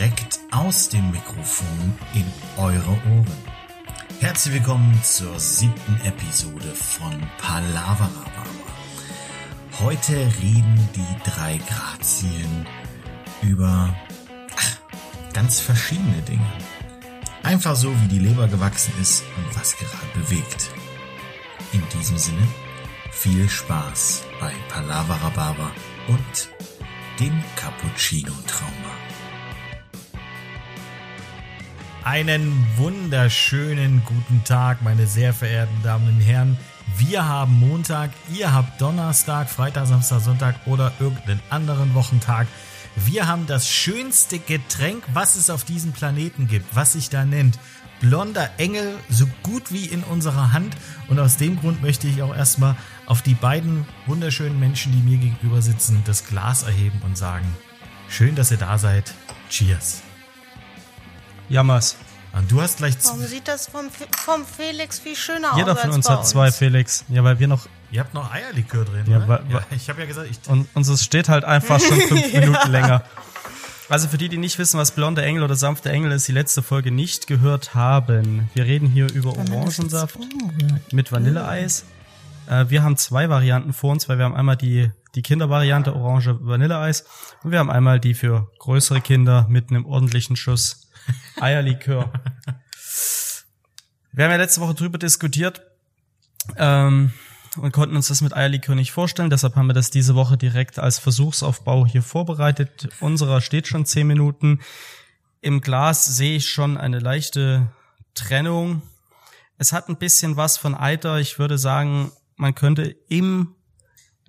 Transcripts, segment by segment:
direkt aus dem Mikrofon in eure Ohren. Herzlich willkommen zur siebten Episode von Palaverababa. Heute reden die drei Grazien über ach, ganz verschiedene Dinge. Einfach so, wie die Leber gewachsen ist und was gerade bewegt. In diesem Sinne, viel Spaß bei Palaverababa und dem Cappuccino Einen wunderschönen guten Tag, meine sehr verehrten Damen und Herren. Wir haben Montag, ihr habt Donnerstag, Freitag, Samstag, Sonntag oder irgendeinen anderen Wochentag. Wir haben das schönste Getränk, was es auf diesem Planeten gibt, was sich da nennt blonder Engel, so gut wie in unserer Hand. Und aus dem Grund möchte ich auch erstmal auf die beiden wunderschönen Menschen, die mir gegenüber sitzen, das Glas erheben und sagen, schön, dass ihr da seid. Cheers. Jammers. Und du hast gleich Warum sieht das vom, vom Felix viel schöner Jeder aus? von als uns bei hat zwei, Felix. Ja, weil wir noch. Ihr habt noch Eierlikör drin, Ja, oder? wa- ja, ich habe ja gesagt, ich Und unseres steht halt einfach schon fünf Minuten länger. Also für die, die nicht wissen, was blonde Engel oder sanfte Engel ist, die letzte Folge nicht gehört haben. Wir reden hier über Orangensaft mit Vanilleeis. Äh, wir haben zwei Varianten vor uns, weil wir haben einmal die, die Kindervariante Orange Vanilleeis und wir haben einmal die für größere Kinder mit einem ordentlichen Schuss Eierlikör. Wir haben ja letzte Woche drüber diskutiert ähm, und konnten uns das mit Eierlikör nicht vorstellen. Deshalb haben wir das diese Woche direkt als Versuchsaufbau hier vorbereitet. Unserer steht schon zehn Minuten. Im Glas sehe ich schon eine leichte Trennung. Es hat ein bisschen was von Eiter. Ich würde sagen, man könnte im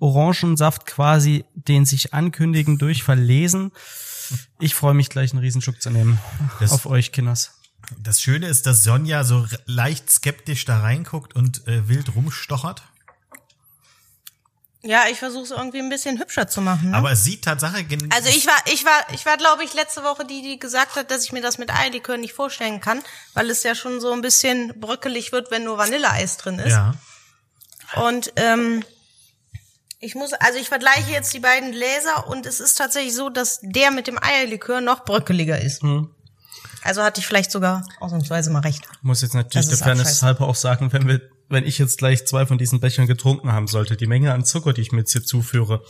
Orangensaft quasi den sich ankündigen Durchfall lesen. Ich freue mich gleich einen Riesenschluck zu nehmen. Das- Auf euch, Kinders. Das Schöne ist, dass Sonja so leicht skeptisch da reinguckt und äh, wild rumstochert. Ja, ich versuche es irgendwie ein bisschen hübscher zu machen. Ne? Aber es sieht Tatsache gen- also ich war, ich war, ich war, glaube ich, letzte Woche die, die gesagt hat, dass ich mir das mit Eierlikör nicht vorstellen kann, weil es ja schon so ein bisschen bröckelig wird, wenn nur Vanilleeis drin ist. ja. Und ähm, ich muss, also ich vergleiche jetzt die beiden Gläser und es ist tatsächlich so, dass der mit dem Eierlikör noch bröckeliger ist. Also hatte ich vielleicht sogar ausnahmsweise mal recht. Ich muss jetzt natürlich der Fairness halber auch sagen, wenn wir, wenn ich jetzt gleich zwei von diesen Bechern getrunken haben sollte, die Menge an Zucker, die ich mir jetzt hier zuführe,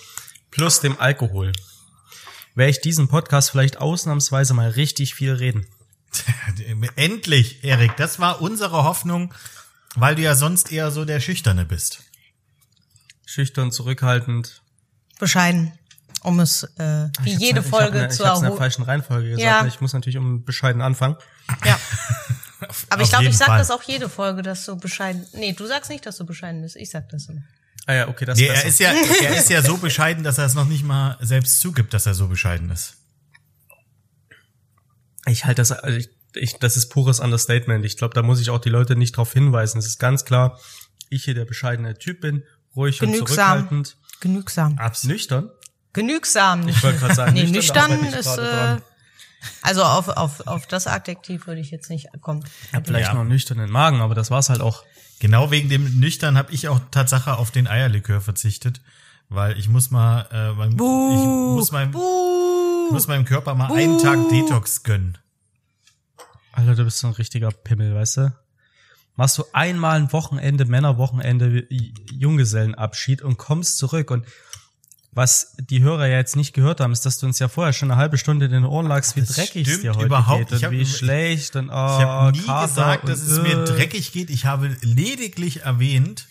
plus dem Alkohol, werde ich diesen Podcast vielleicht ausnahmsweise mal richtig viel reden. Endlich, Erik. Das war unsere Hoffnung, weil du ja sonst eher so der Schüchterne bist. Schüchtern, zurückhaltend. Bescheiden, um es äh, wie Ich hab's- jede ich Folge hab ne, zu Ich habe in der falschen Reihenfolge gesagt. Ja. ne? Ich muss natürlich um bescheiden anfangen. Ja. Aber ich Auf glaube, ich sag Fall. das auch jede Folge, dass du bescheiden. Nee, du sagst nicht, dass du bescheiden bist. Ich sag das immer. Ah ja, okay, das Nee, ist er ist ja, er ist ja so bescheiden, dass er es noch nicht mal selbst zugibt, dass er so bescheiden ist. Ich halte das, also ich, ich, das ist pures Understatement. Ich glaube, da muss ich auch die Leute nicht darauf hinweisen. Es ist ganz klar, ich hier der bescheidene Typ bin, ruhig und Genügsam. zurückhaltend. Genügsam. Absolut. Nüchtern? Genügsam. Ich wollte gerade sagen, nee, nüchtern, nüchtern ich ist, äh, also auf, auf, auf das Adjektiv würde ich jetzt nicht kommen. Ich hab vielleicht Ja. noch einen nüchternen Magen, aber das war's halt auch. Genau wegen dem Nüchtern habe ich auch Tatsache auf den Eierlikör verzichtet, weil ich muss mal, äh, mein, ich muss meinem, muss meinem Körper mal einen Tag Detox gönnen. Alter, du bist so ein richtiger Pimmel, weißt du? Machst du einmal ein Wochenende, Männerwochenende, Junggesellenabschied und kommst zurück und was die Hörer ja jetzt nicht gehört haben, ist, dass du uns ja vorher schon eine halbe Stunde in den Ohren lagst, wie Das dreckig es dir heute überhaupt. geht und hab- wie schlecht und oh, Ich habe nie Kater gesagt, dass es mir äh. dreckig geht. Ich habe lediglich erwähnt,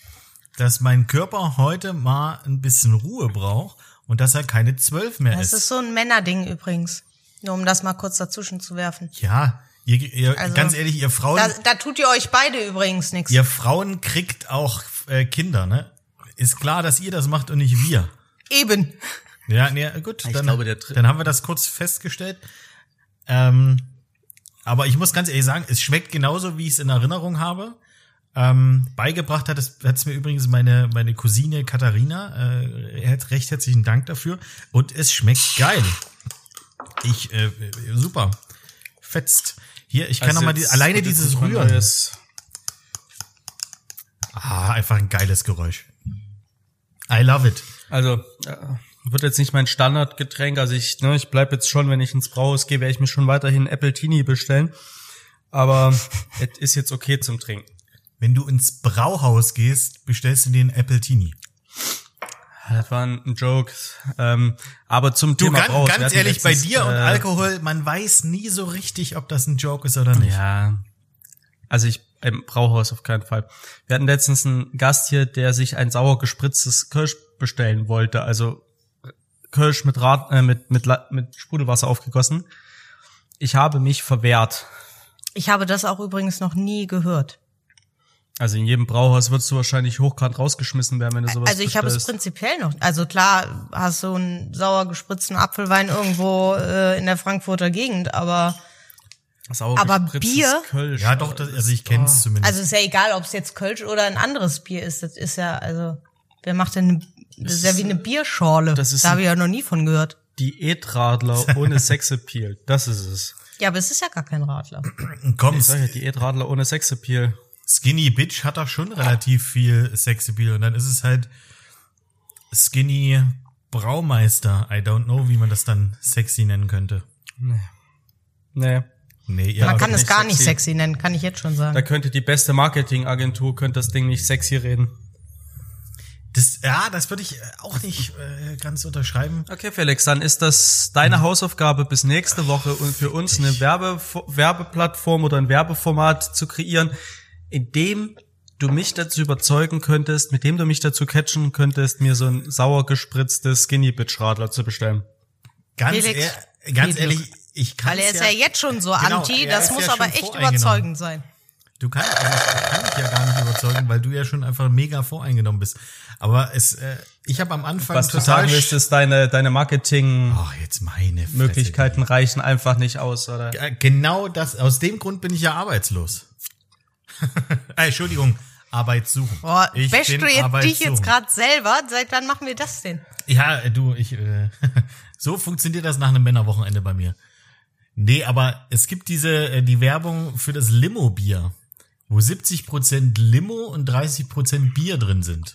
dass mein Körper heute mal ein bisschen Ruhe braucht und dass er keine zwölf mehr Das ist. ist so ein Männerding übrigens. Nur um das mal kurz dazwischen zu werfen. ja, ihr, ihr, Also, ganz ehrlich, ihr Frauen, Da, da tut ihr euch beide übrigens nichts. ihr Frauen kriegt auch äh, Kinder, ne? Ist klar, dass ihr das macht und nicht wir. Eben. Ja, nee, gut, Ich dann, glaube, dann haben wir das kurz festgestellt. Ähm, aber ich muss ganz ehrlich sagen, es schmeckt genauso, wie ich es in Erinnerung habe. Ähm, beigebracht hat es, hat es mir übrigens meine, meine Cousine Katharina. Äh, hat recht herzlichen Dank dafür. Und es schmeckt geil. Ich, äh, super. Fetzt. Hier, ich kann Also noch mal die, alleine dieses Rühren. neues- Ah, einfach ein geiles Geräusch. I love it. Also äh, wird jetzt nicht mein Standardgetränk. Also ich, ne, ich bleib jetzt schon, wenn ich ins Brauhaus gehe, werde ich mir schon weiterhin Apple Tini bestellen. Aber es ist jetzt okay zum Trinken. Wenn du ins Brauhaus gehst, bestellst du dir einen Apple Tini. Das war ein Joke. Ähm, aber zum Du, Thema ganz, wir ganz ehrlich, bei letztens, dir und äh, Alkohol, man weiß nie so richtig, ob das ein Joke ist oder nicht. Ja. Also ich im Brauhaus auf keinen Fall. Wir hatten letztens einen Gast hier, der sich ein sauer gespritztes Kirsch bestellen wollte. Also Kirsch mit Rad, äh, mit, mit, mit Sprudelwasser aufgegossen. Ich habe mich verwehrt. Ich habe das auch übrigens noch nie gehört. Also in jedem Brauhaus würdest du wahrscheinlich hochkant rausgeschmissen werden, wenn du sowas Also ich habe es prinzipiell noch. Also klar, hast du einen sauer gespritzten Apfelwein irgendwo äh, in der Frankfurter Gegend, aber Sauer aber Bier? Kölsch. Ja, doch, das, also ich kenne es zumindest. also ist ja egal, ob es jetzt Kölsch oder ein anderes Bier ist. Das ist ja also, wer macht denn? Eine, das ist ja wie eine Bierschorle. das ist da habe ich ja noch nie von gehört. Diätradler ohne Sexappeal. Das ist es. Ja, aber es ist ja gar kein Radler. Komm, Ich sag ja, Diätradler ohne Sexappeal. Skinny Bitch hat doch schon relativ viel Sexappeal und dann ist es halt Skinny Braumeister. I don't know, wie man das dann sexy nennen könnte. Nee. Nee, ihr Man habt- kann es gar nicht sexy. sexy nennen, kann ich jetzt schon sagen. Da könnte die beste Marketingagentur könnte das Ding nicht sexy reden. das, ja, das würde ich äh, auch nicht äh, ganz unterschreiben. Okay, Felix, dann ist das deine Hausaufgabe bis nächste Woche und für uns eine Werbe Werbeplattform oder ein Werbeformat zu kreieren, in dem du mich dazu überzeugen könntest, mit dem du mich dazu catchen könntest, mir so ein sauer gespritztes Skinny Bitch Radler zu bestellen. Ganz, Felix, ehr, ganz ehrlich, ich kann Weil er ist ja, jetzt schon so Genau, anti, das muss ja aber echt überzeugend sein. Du kannst, also ich kann dich ja gar nicht überzeugen, weil du ja schon einfach mega voreingenommen bist. Aber es, äh, ich habe am Anfang Was du total sagen willst, ist deine, deine Marketing Oh, jetzt meine Fresse. Möglichkeiten reichen einfach nicht aus, oder? Genau das, aus dem Grund bin ich ja arbeitslos. äh, Entschldung, Arbeitssuchen. Boah, ich bin du jetzt dich jetzt gerade selber? Seit wann machen wir das denn? Ja, äh, du, ich, äh, so funktioniert das nach einem Männerwochenende bei mir. Nee, aber es gibt diese, äh, die Werbung für das Limo-Bier, wo 70% Limo und 30% Bier drin sind.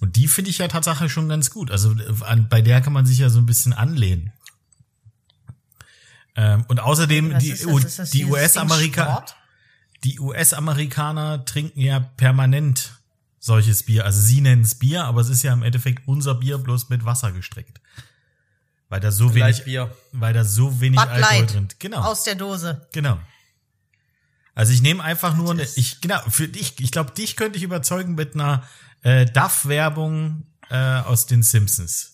Und die finde ich ja tatsächlich schon ganz gut. Also äh, an, bei der kann man sich ja so ein bisschen anlehnen. Ähm, und außerdem die, die US-Amerikaner, Sport? Die US-Amerikaner trinken ja permanent solches Bier. Also sie nennen es Bier, aber es ist ja im Endeffekt unser Bier bloß mit Wasser gestreckt. Weil da so wenig, Lightbier. weil da so wenig Bud Alkohol Light drin. Genau. aus der Dose. Genau. Also ich nehme einfach nur eine, ich genau für dich, ich glaube, dich könnte ich überzeugen mit einer äh, Duff-Werbung äh, aus den Simpsons.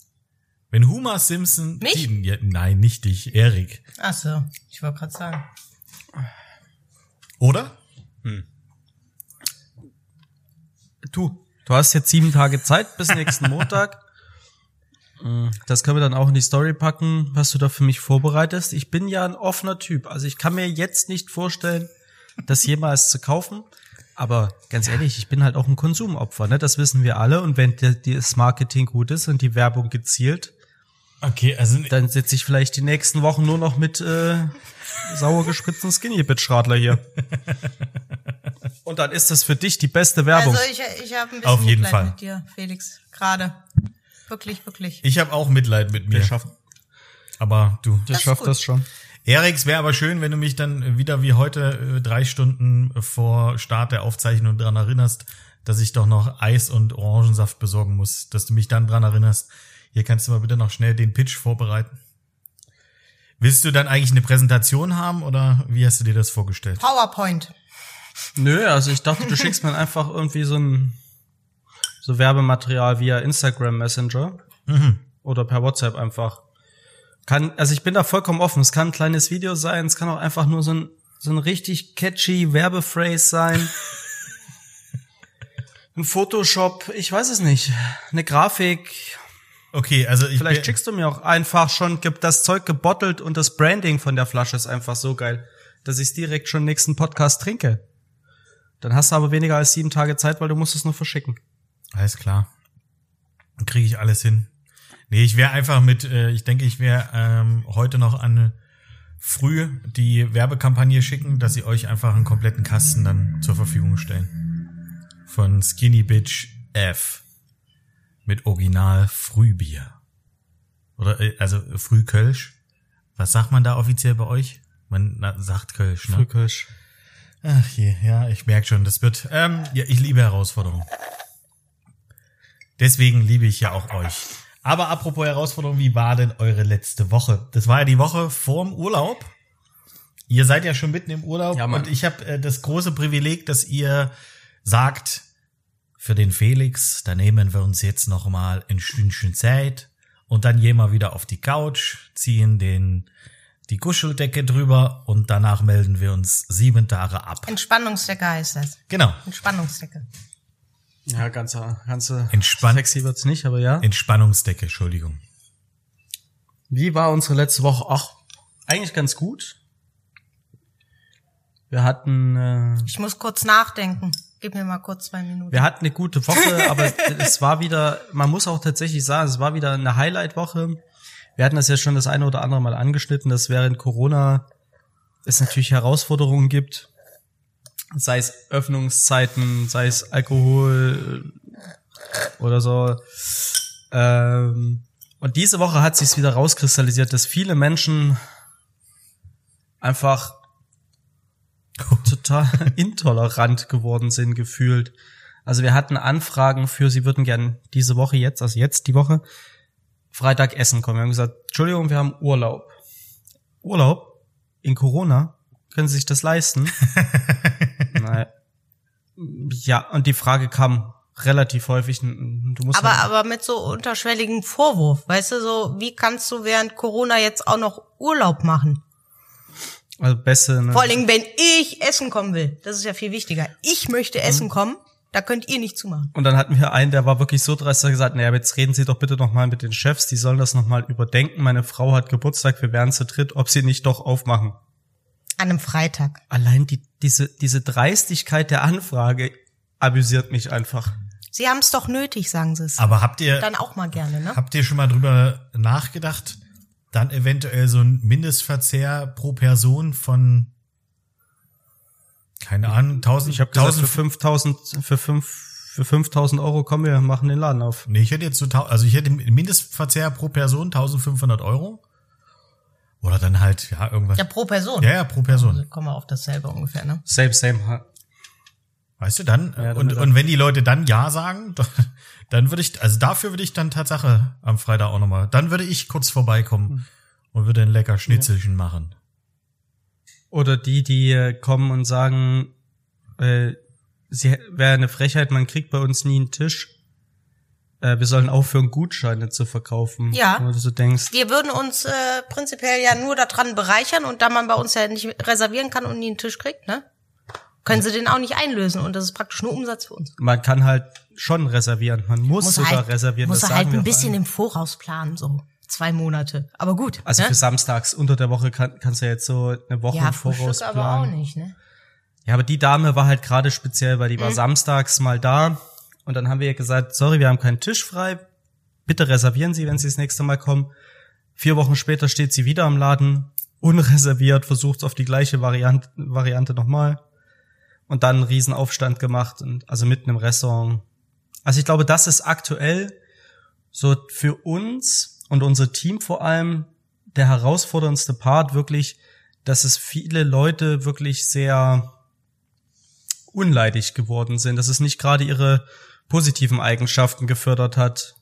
Wenn Homer Simpson, Mich? Die, ja, nein, nicht dich, Erik, Ach so, ich wollte gerade sagen. Oder? Du, du hast jetzt sieben Tage Zeit bis nächsten Montag. Mm, Das können wir dann auch in die Story packen, was du da für mich vorbereitest. Ich bin ja ein offener Typ. Also ich kann mir jetzt nicht vorstellen, das jemals zu kaufen. Aber ganz ehrlich, ich bin halt auch ein Konsumopfer, ne? Das wissen wir alle. Und wenn das Marketing gut ist und die Werbung gezielt, Okay, also dann sitze ich vielleicht die nächsten Wochen nur noch mit äh, sauer gespritzten Skinny Bitch Radler hier. Und dann ist das für dich die beste Werbung. Also ich, ich habe ein bisschen Auf jeden Mitleid Fall. mit dir, Felix. Gerade. Wirklich, wirklich. ich habe auch Mitleid mit mir. Wir schaffen, Aber du. wir schaffen gut. das schon. Erik, es wäre aber schön, wenn du mich dann wieder wie heute äh, drei Stunden vor Start der Aufzeichnung dran erinnerst, dass ich doch noch Eis und Orangensaft besorgen muss, dass du mich dann dran erinnerst. Hier kannst du mal bitte noch schnell den Pitch vorbereiten. Willst du dann eigentlich eine Präsentation haben oder wie hast du dir das vorgestellt? PowerPoint. Nö, also ich dachte, du schickst mir einfach irgendwie so ein so Werbematerial via Instagram Messenger oder per WhatsApp einfach. Kann, also ich bin da vollkommen offen. Es kann ein kleines Video sein, es kann auch einfach nur so ein so ein richtig catchy Werbephrase sein. Ein Photoshop, ich weiß es nicht. Eine Grafik. Okay, also ich Vielleicht schickst du mir auch einfach schon gibt das Zeug gebottelt und das Branding von der Flasche ist einfach so geil, dass ich direkt schon nächsten Podcast trinke. Dann hast du aber weniger als sieben Tage Zeit, weil du musst es nur verschicken. Alles klar. Dann kriege ich alles hin. Nee, ich wäre einfach mit, äh, ich denke, ich wäre ähm, heute noch an früh die Werbekampagne schicken, dass sie euch einfach einen kompletten Kasten dann zur Verfügung stellen. Von Skinny Bitch F. mit Original Frühbier. Oder, äh, also Frühkölsch. Was sagt man da offiziell bei euch? Man sagt Kölsch, ne? Frühkölsch. Ach je, ja, ich merke schon, das wird, ähm, ja, ich liebe Herausforderungen. Deswegen liebe ich ja auch euch. Aber apropos Herausforderung, wie war denn eure letzte Woche? Das war ja die Woche vorm Urlaub. Ihr seid ja schon mitten im Urlaub Ja, und ich habe äh, das große Privileg, dass ihr sagt, für den Felix, da nehmen wir uns jetzt noch mal ein Stündchen Zeit und dann gehen wir wieder auf die Couch, ziehen den die Kuscheldecke drüber und danach melden wir uns sieben Tage ab. Entspannungsdecke heißt das. Genau. Entspannungsdecke. Ja, ganz, ganz Entspannt. sexy wird's nicht, aber ja. Entspannungsdecke, Entschuldigung. Wie war unsere letzte Woche? Ach, eigentlich ganz gut. Wir hatten, äh, Ich muss kurz nachdenken. Gib mir mal kurz zwei Minuten. wir hatten eine gute Woche, aber es war wieder, man muss auch tatsächlich sagen, es war wieder eine Highlight-Woche. Wir hatten das ja schon das eine oder andere Mal angeschnitten, dass während Corona es natürlich Herausforderungen gibt, sei es Öffnungszeiten, sei es Alkohol äh, oder so. Ähm, und diese Woche hat sich wieder rauskristallisiert, dass viele Menschen einfach total intolerant geworden sind, gefühlt. Also wir hatten Anfragen für, sie würden gern diese Woche jetzt, also jetzt die Woche, Freitag essen kommen. Wir haben gesagt, Entschuldigung, wir haben Urlaub. Urlaub? In Corona? Können Sie sich das leisten? Nein. Ja, und die Frage kam relativ häufig. Du musst aber, halt- aber mit so unterschwelligen Vorwurf, weißt du, so, wie kannst du während Corona jetzt auch noch Urlaub machen? Also beste, ne? Vor allen Dingen, wenn ich essen kommen will. Das ist ja viel wichtiger. Ich möchte essen kommen, da könnt ihr nicht zumachen. Und dann hatten wir einen, der war wirklich so dreist, der hat gesagt, naja, jetzt reden Sie doch bitte noch mal mit den Chefs, die sollen das noch mal überdenken. Meine Frau hat Geburtstag, wir wären zu dritt, ob sie nicht doch aufmachen. An einem Freitag. Allein die, diese, diese Dreistigkeit der Anfrage amüsiert mich einfach. Sie haben es doch nötig, sagen sie es. Aber habt ihr, Dann auch mal gerne, ne? habt ihr schon mal drüber nachgedacht, dann eventuell so ein Mindestverzehr pro Person von, keine Ahnung, 1000, Ich habe gesagt, für 1000 5000, für fünf, für 5000 Euro kommen wir, machen den Laden auf. Nee, ich hätte jetzt so, also ich hätte Mindestverzehr pro Person 1500 Euro. Oder dann halt, ja, irgendwas. Ja, pro Person. Ja, ja, pro Person. Also kommen wir auf dasselbe ungefähr, ne? Same, same. Weißt du, dann, Ja, und, und wenn die Leute dann Ja sagen, dann würde ich, also dafür würde ich dann Tatsache am Freitag auch nochmal, dann würde ich kurz vorbeikommen und würde ein lecker Schnitzelchen machen. Oder die, die äh, kommen und sagen, äh, sie wäre eine Frechheit, man kriegt bei uns nie einen Tisch. Äh, wir sollen aufhören, Gutscheine zu verkaufen. Ja. Wo du so denkst, Wir würden uns äh, prinzipiell ja nur daran bereichern und da man bei uns ja nicht reservieren kann und nie einen Tisch kriegt, ne? Können sie den auch nicht einlösen und das ist praktisch nur Umsatz für uns. man kann halt schon reservieren. Man muss, sogar halt, reservieren. Muss das halt ein bisschen im Voraus planen, so zwei Monate. Aber gut. Also ne? für samstags unter der Woche kann, kannst du ja jetzt so eine Woche ja, im Voraus Frühstück aber auch planen. nicht, ne? Ja, aber die Dame war halt gerade speziell, weil die Mhm. war samstags mal da und dann haben wir ihr gesagt, sorry, wir haben keinen Tisch frei. Bitte reservieren Sie, wenn Sie das nächste Mal kommen. Vier Wochen später steht sie wieder am Laden, unreserviert, versucht auf die gleiche Variante, Variante nochmal und dann einen Riesenaufstand gemacht und also mitten im Restaurant. Also ich glaube, das ist aktuell so für uns und unser Team vor allem der herausforderndste Part wirklich, dass es viele Leute wirklich sehr unleidig geworden sind, dass es nicht gerade ihre positiven Eigenschaften gefördert hat,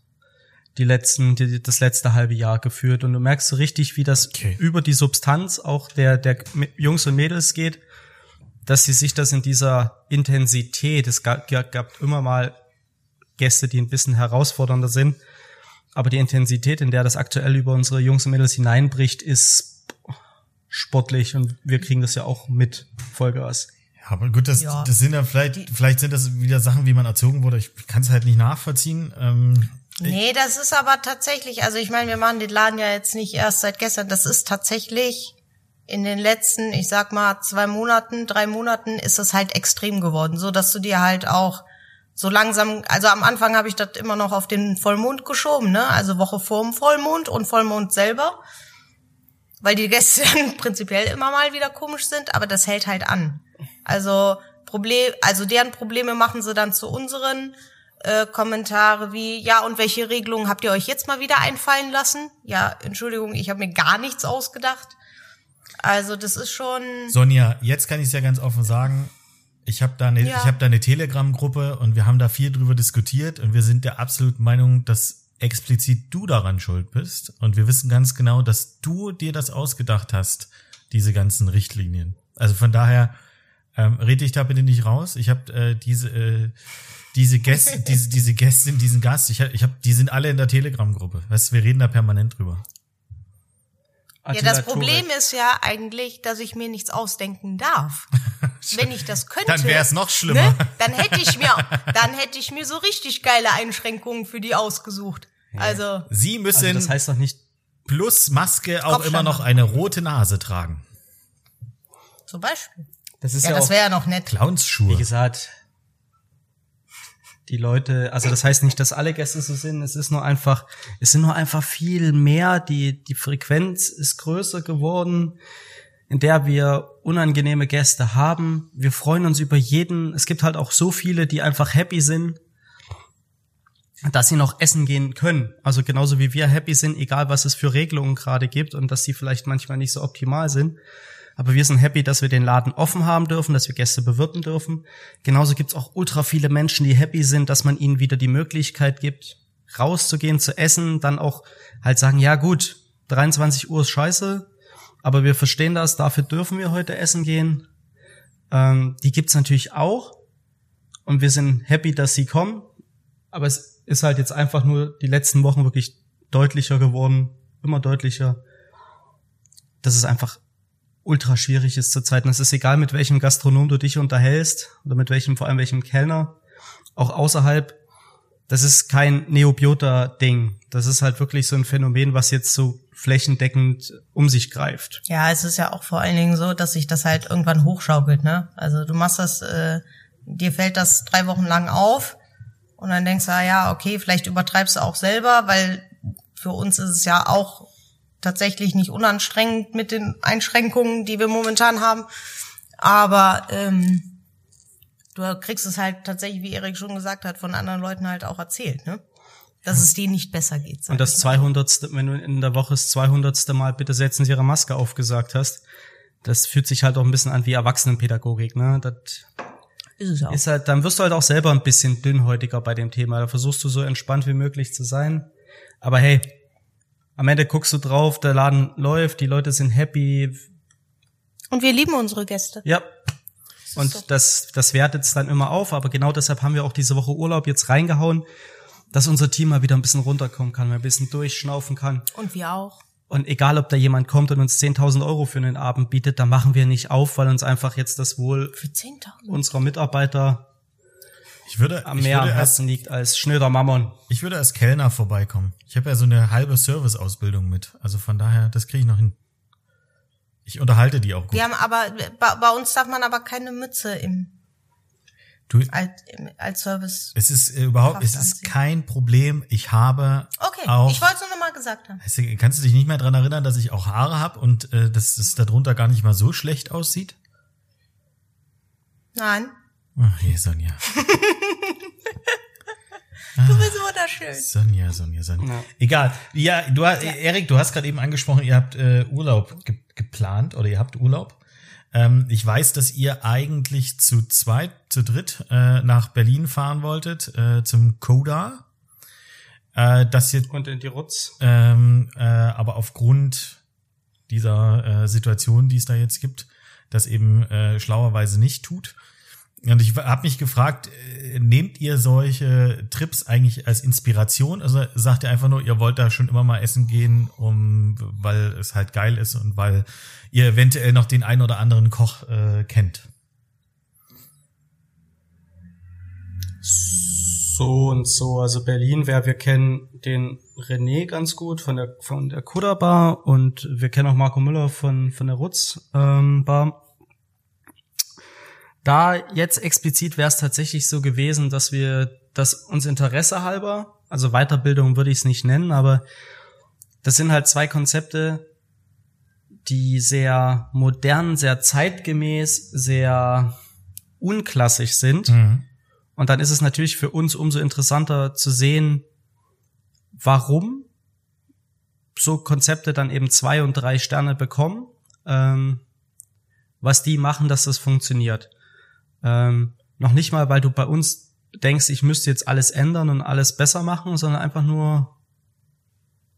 die letzten, die, das letzte halbe Jahr geführt. Und du merkst so richtig, wie das Okay. über die Substanz auch der, der Jungs und Mädels geht, dass sie sich das in dieser Intensität, es gab, gab immer mal Gäste, die ein bisschen herausfordernder sind, aber die Intensität, in der das aktuell über unsere Jungs und Mädels hineinbricht, ist sportlich und wir kriegen das ja auch mit Vollgas. Ja, aber gut, das, Ja. das sind ja vielleicht, vielleicht sind das wieder Sachen, wie man erzogen wurde. Ich kann es halt nicht nachvollziehen. Ähm, Nee, das ist aber tatsächlich, also ich meine, wir machen den Laden ja jetzt nicht erst seit gestern. Das ist tatsächlich in den letzten, ich sag mal, zwei Monaten, drei Monaten ist es halt extrem geworden, so dass du dir halt auch so langsam, also am Anfang habe ich das immer noch auf den Vollmond geschoben, ne? Also Woche vor dem Vollmond und Vollmond selber, weil die Gäste dann prinzipiell immer mal wieder komisch sind, aber das hält halt an. Also Problem, also deren Probleme machen sie dann zu unseren. äh, Kommentare wie, ja, und welche Regelungen habt ihr euch jetzt mal wieder einfallen lassen? Ja, Entschuldigung, ich habe mir gar nichts ausgedacht. Also das ist schon. Sonja, jetzt kann ich es ja ganz offen sagen. Ich habe da eine, Ja. ich habe da eine Telegram-Gruppe und wir haben da viel drüber diskutiert und wir sind der absoluten Meinung, dass explizit du daran schuld bist und wir wissen ganz genau, dass du dir das ausgedacht hast, diese ganzen Richtlinien. Also von daher ähm, red dich da bitte nicht raus. Ich habe äh, diese äh, diese Gäste, diese diese Gästin, diesen Gast, ich hab, ich hab, die sind alle in der Telegram-Gruppe. Weißt, du, wir reden da permanent drüber. Ja, das Problem ist ja eigentlich, dass ich mir nichts ausdenken darf. Wenn ich das könnte, Dann wär's noch schlimmer. Ne, dann hätte ich mir, dann hätte ich mir so richtig geile Einschränkungen für die ausgesucht. Also Sie müssen Also das heißt doch nicht, plus Maske auch immer noch eine rote Nase tragen. zum Beispiel. das ist Ja, ja, das wäre ja noch nett. wie Clownsschuhe. gesagt, die Leute, also das heißt nicht, dass alle Gäste so sind, es ist nur einfach, es sind nur einfach viel mehr, die, die Frequenz ist größer geworden, in der wir unangenehme Gäste haben. Wir freuen uns über jeden. Es gibt halt auch so viele, die einfach happy sind, dass sie noch essen gehen können. Also genauso wie wir happy sind, egal was es für Regelungen gerade gibt und dass sie vielleicht manchmal nicht so optimal sind. Aber wir sind happy, dass wir den Laden offen haben dürfen, dass wir Gäste bewirten dürfen. Genauso gibt's auch ultra viele Menschen, die happy sind, dass man ihnen wieder die Möglichkeit gibt, rauszugehen, zu essen, dann auch halt sagen, ja gut, 23 Uhr ist scheiße, aber wir verstehen das, dafür dürfen wir heute essen gehen. Ähm, die gibt's natürlich auch. Und wir sind happy, dass sie kommen. Aber es ist halt jetzt einfach nur die letzten Wochen wirklich deutlicher geworden, immer deutlicher, dass es einfach ultra schwierig ist zurzeit. Und es ist egal, mit welchem Gastronom du dich unterhältst oder mit welchem, vor allem welchem Kellner, auch außerhalb. Das ist kein Neobiota-Ding. Das ist halt wirklich so ein Phänomen, was jetzt so flächendeckend um sich greift. Ja, es ist ja auch vor allen Dingen so, dass sich das halt irgendwann hochschaukelt, ne? Also du machst das, äh, dir fällt das drei Wochen lang auf und dann denkst du, ah ja, okay, vielleicht übertreibst du auch selber, weil für uns ist es ja auch tatsächlich nicht unanstrengend mit den Einschränkungen, die wir momentan haben. Aber ähm, du kriegst es halt tatsächlich, wie Erik schon gesagt hat, von anderen Leuten halt auch erzählt, ne? Dass es denen nicht besser geht. Und das ich mal. 200. wenn du in der Woche das 200. Mal bitte setzen Sie Ihre Maske auf gesagt hast, das fühlt sich halt auch ein bisschen an wie Erwachsenenpädagogik, ne? Das ist es auch. ist halt, dann wirst du halt auch selber ein bisschen dünnhäutiger bei dem Thema. Da versuchst du so entspannt wie möglich zu sein. Aber hey, am Ende guckst du drauf, der Laden läuft, die Leute sind happy. Und wir lieben unsere Gäste. Ja. Und das, das wertet es dann immer auf. Aber genau deshalb haben wir auch diese Woche Urlaub jetzt reingehauen, dass unser Team mal wieder ein bisschen runterkommen kann, mal ein bisschen durchschnaufen kann. Und wir auch. Und egal, ob da jemand kommt und uns 10.000 Euro für einen Abend bietet, da machen wir nicht auf, weil uns einfach jetzt das Wohl Für 10.000. unserer Mitarbeiter Ich würde, am ich mehr am würde als, Herzen liegt als schnöder Mammon. ich würde als Kellner vorbeikommen. Ich habe ja so eine halbe Serviceausbildung mit. Also von daher, das kriege ich noch hin. Ich unterhalte die auch gut. Wir haben aber, bei, bei uns darf man aber keine Mütze im, Du, als, im, als Service. es ist äh, überhaupt, es ist kein Problem. Ich habe Okay, auch. ich wollte es nur noch mal gesagt haben. Weißt du, Kannst du dich nicht mehr dran erinnern, dass ich auch Haare habe und äh, dass es darunter gar nicht mal so schlecht aussieht? Nein, Ach, je, Sonja. du bist wunderschön. Sonja, Sonja, Sonja. Ja. Egal. Ja, du hast, Erik, du hast gerade eben angesprochen, ihr habt äh, Urlaub ge geplant oder ihr habt Urlaub. Ähm, ich weiß, dass ihr eigentlich zu zweit, zu dritt äh, nach Berlin fahren wolltet, äh, zum Coda. Äh, dass ihr Und in die Rutz. ähm, äh, aber aufgrund dieser äh, Situation, die es da jetzt gibt, das eben äh, schlauerweise nicht tut. Und ich habe mich gefragt, äh, nehmt ihr solche Trips eigentlich als Inspiration? Also sagt ihr einfach nur, ihr wollt da schon immer mal essen gehen, um, weil es halt geil ist und weil ihr eventuell noch den ein oder anderen Koch äh, kennt? So und so. Also Berlin, wer wir kennen den René ganz gut von der von der Kuda Bar und wir kennen auch Marco Müller von von der Rutz ähm, Bar. Da jetzt explizit wäre es tatsächlich so gewesen, dass wir das uns Interesse halber, also Weiterbildung würde ich es nicht nennen, aber das sind halt zwei Konzepte, die sehr modern, sehr zeitgemäß, sehr unklassisch sind. Mhm. Und dann ist es natürlich für uns umso interessanter zu sehen, warum so Konzepte dann eben zwei und drei Sterne bekommen, ähm, was die machen, dass das funktioniert. Ähm, noch nicht mal, weil du bei uns denkst, ich müsste jetzt alles ändern und alles besser machen, sondern einfach nur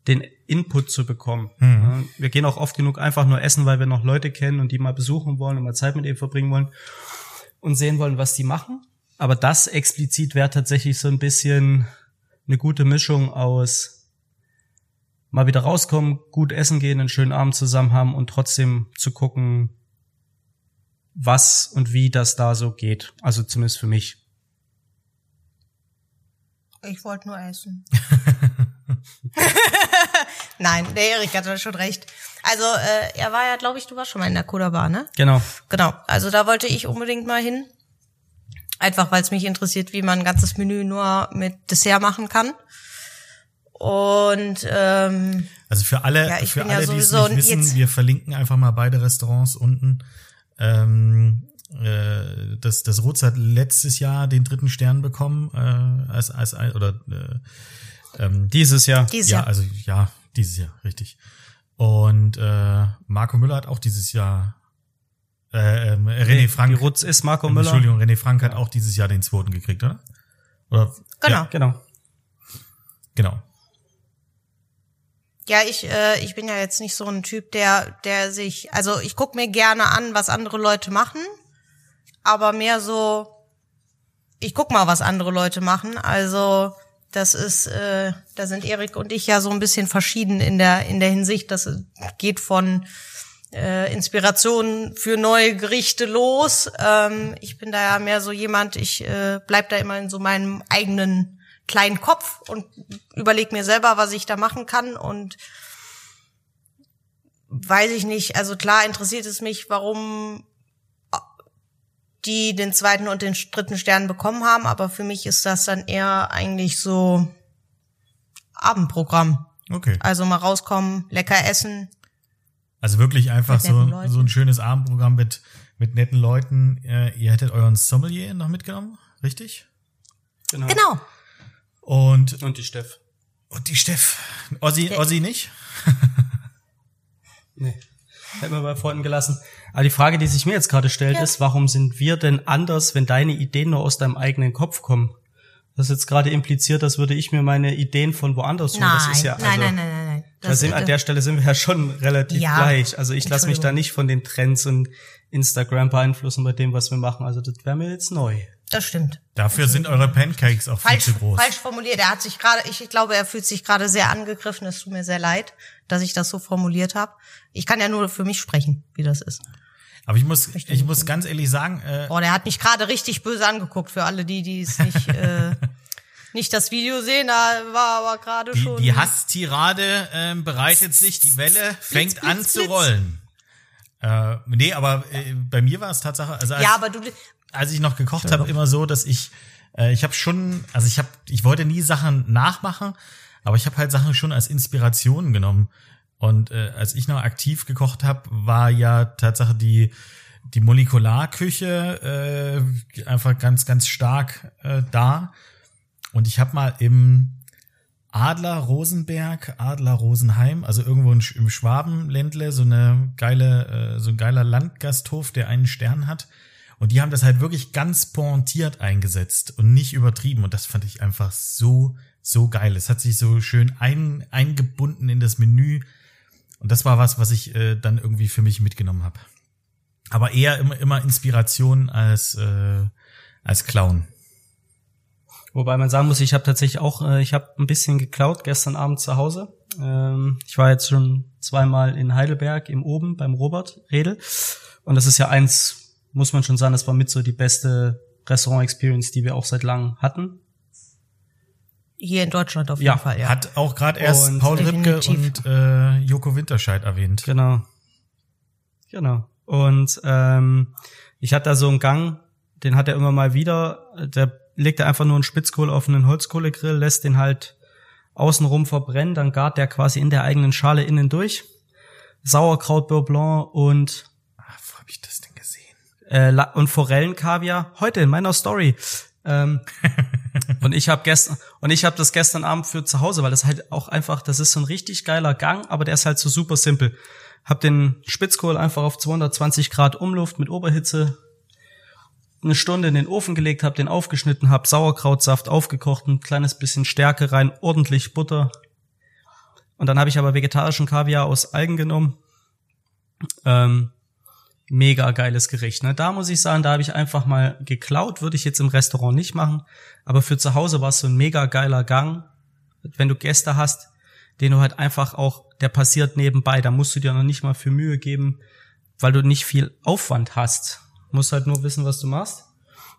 den Input zu bekommen. Mhm. Wir gehen auch oft genug einfach nur essen, weil wir noch Leute kennen und die mal besuchen wollen und mal Zeit mit ihnen verbringen wollen und sehen wollen, was die machen. Aber das explizit wäre tatsächlich so ein bisschen eine gute Mischung aus mal wieder rauskommen, gut essen gehen, einen schönen Abend zusammen haben und trotzdem zu gucken, was und wie das da so geht. Also zumindest für mich. Ich wollte nur essen. Nein, der Erik hat da schon recht. Also, äh, er war ja, glaube ich, du warst schon mal in der Koda Bar, ne? Genau. Genau. Also da wollte ich unbedingt mal hin. Einfach weil es mich interessiert, wie man ein ganzes Menü nur mit Dessert machen kann. Und ähm, Also für alle, Ja, ich für ja alle, die es nicht wissen, wir verlinken einfach mal beide Restaurants unten. Ähm, äh, das, das Rotz hat letztes Jahr den dritten Stern bekommen, äh, als, als oder äh, ähm, Dieses Jahr. dieses ja, Jahr. also ja, dieses Jahr, richtig. Und äh, Marco Müller hat auch dieses Jahr äh, ähm, René Frank. Die Rutz ist Marco Müller. Entschuldigung, René Frank hat auch dieses Jahr den zweiten gekriegt, oder? Oder Genau. Ja, Genau. genau. Ja, ich, äh, ich bin ja jetzt nicht so ein Typ, der, der sich, also ich guck mir gerne an, was andere Leute machen, aber mehr so, ich guck mal, was andere Leute machen. Also das ist, äh, da sind Erik und ich ja so ein bisschen verschieden in der in der Hinsicht. Das geht von äh, Inspiration für neue Gerichte los. Ähm, ich bin da ja mehr so jemand, ich äh, bleib da immer in so meinem eigenen kleinen Kopf und überleg mir selber, was ich da machen kann und weiß ich nicht. Also klar interessiert es mich, warum die den zweiten und den dritten Stern bekommen haben, aber für mich ist das dann eher eigentlich so Abendprogramm. Okay. Also mal rauskommen, lecker essen, Also wirklich einfach so, Leuten. so ein schönes Abendprogramm mit, mit netten Leuten. Äh, ihr hättet euren Sommelier noch mitgenommen, richtig? genau. Genau. Und, Und die Steff. und die Steff. Ossi, Ossi nicht? Nee. Hätten wir bei Freunden gelassen. Aber die Frage, die sich mir jetzt gerade stellt, Ja. ist, warum sind wir denn anders, wenn deine Ideen nur aus deinem eigenen Kopf kommen? Das ist jetzt gerade impliziert, als würde ich mir meine Ideen von woanders holen. Nein, Das ist ja, also, nein, nein, nein, nein, nein. Da sind, an der Stelle sind wir ja schon relativ Ja. gleich. Also ich lasse mich da nicht von den Trends und Instagram beeinflussen bei dem, was wir machen. Also das wäre mir jetzt neu. Das stimmt. Dafür sind eure Pancakes auch viel Falsch, zu groß. falsch formuliert. Er hat sich gerade, ich, ich glaube, er fühlt sich gerade sehr angegriffen. Es tut mir sehr leid, dass ich das so formuliert habe. Ich kann ja nur für mich sprechen, wie das ist. Aber ich muss, Möchte ich muss ganz ehrlich sagen, äh, Boah, der hat mich gerade richtig böse angeguckt für alle die, die es nicht, äh, nicht das Video sehen. Da war aber gerade die, schon. die Hasstirade ähm, bereitet sich, die Welle fängt an blitz, zu blitz. rollen. Äh, nee, aber äh, bei mir war es Tatsache, also als, ja, aber du, als ich noch gekocht habe, immer so, dass ich, äh, ich habe schon, also ich habe, ich wollte nie Sachen nachmachen, aber ich habe halt Sachen schon als Inspiration genommen. Und äh, als ich noch aktiv gekocht habe, war ja Tatsache die die Molekularküche äh, einfach ganz ganz stark äh, da. Und ich habe mal im Adler Rosenberg, Adler Rosenheim, also irgendwo im Schwabenländle, so eine geile, äh, so ein geiler Landgasthof, der einen Stern hat. Und die haben das halt wirklich ganz pointiert eingesetzt und nicht übertrieben. Und das fand ich einfach so, so geil. Es hat sich so schön ein, eingebunden in das Menü. Und das war was, was ich äh, dann irgendwie für mich mitgenommen habe. Aber eher immer, immer Inspiration als, äh, als Clown. Wobei man sagen muss, ich habe tatsächlich auch, äh, ich habe ein bisschen geklaut gestern Abend zu Hause. Ähm, ich war jetzt schon zweimal in Heidelberg im Oben beim Robert Redel. Und das ist ja eins, muss man schon sagen, das war mit so die beste Restaurant-Experience, die wir auch seit langem hatten. hier in Deutschland auf jeden Ja, Fall, ja. Hat auch gerade erst Und Paul Ripke definitiv. und äh, Joko Winterscheid erwähnt. Genau. Genau. Und ähm, ich hatte da so einen Gang, den hat er immer mal wieder, der legt er einfach nur einen Spitzkohle auf einen Holzkohlegrill, lässt den halt außenrum verbrennen, dann gart der quasi in der eigenen Schale innen durch. Sauerkraut Beurre Blanc und Ah, wo hab ich das? Äh, und Forellenkaviar. Heute in meiner Story. Ähm, und ich habe gestern und ich habe das gestern Abend für zu Hause, weil das halt auch einfach, das ist so ein richtig geiler Gang, aber der ist halt so super simpel. Hab den Spitzkohl einfach auf 220 Grad Umluft mit Oberhitze eine Stunde in den Ofen gelegt, hab den aufgeschnitten, hab Sauerkrautsaft aufgekocht, ein kleines bisschen Stärke rein, ordentlich Butter. Und dann habe ich aber vegetarischen Kaviar aus Algen genommen. Ähm, mega geiles Gericht. Ne? Da muss ich sagen, da habe ich einfach mal geklaut, würde ich jetzt im Restaurant nicht machen. Aber für zu Hause war es so ein mega geiler Gang. Wenn du Gäste hast, den du halt einfach auch, der passiert nebenbei, da musst du dir noch nicht mal für Mühe geben, weil du nicht viel Aufwand hast. Du musst halt nur wissen, was du machst.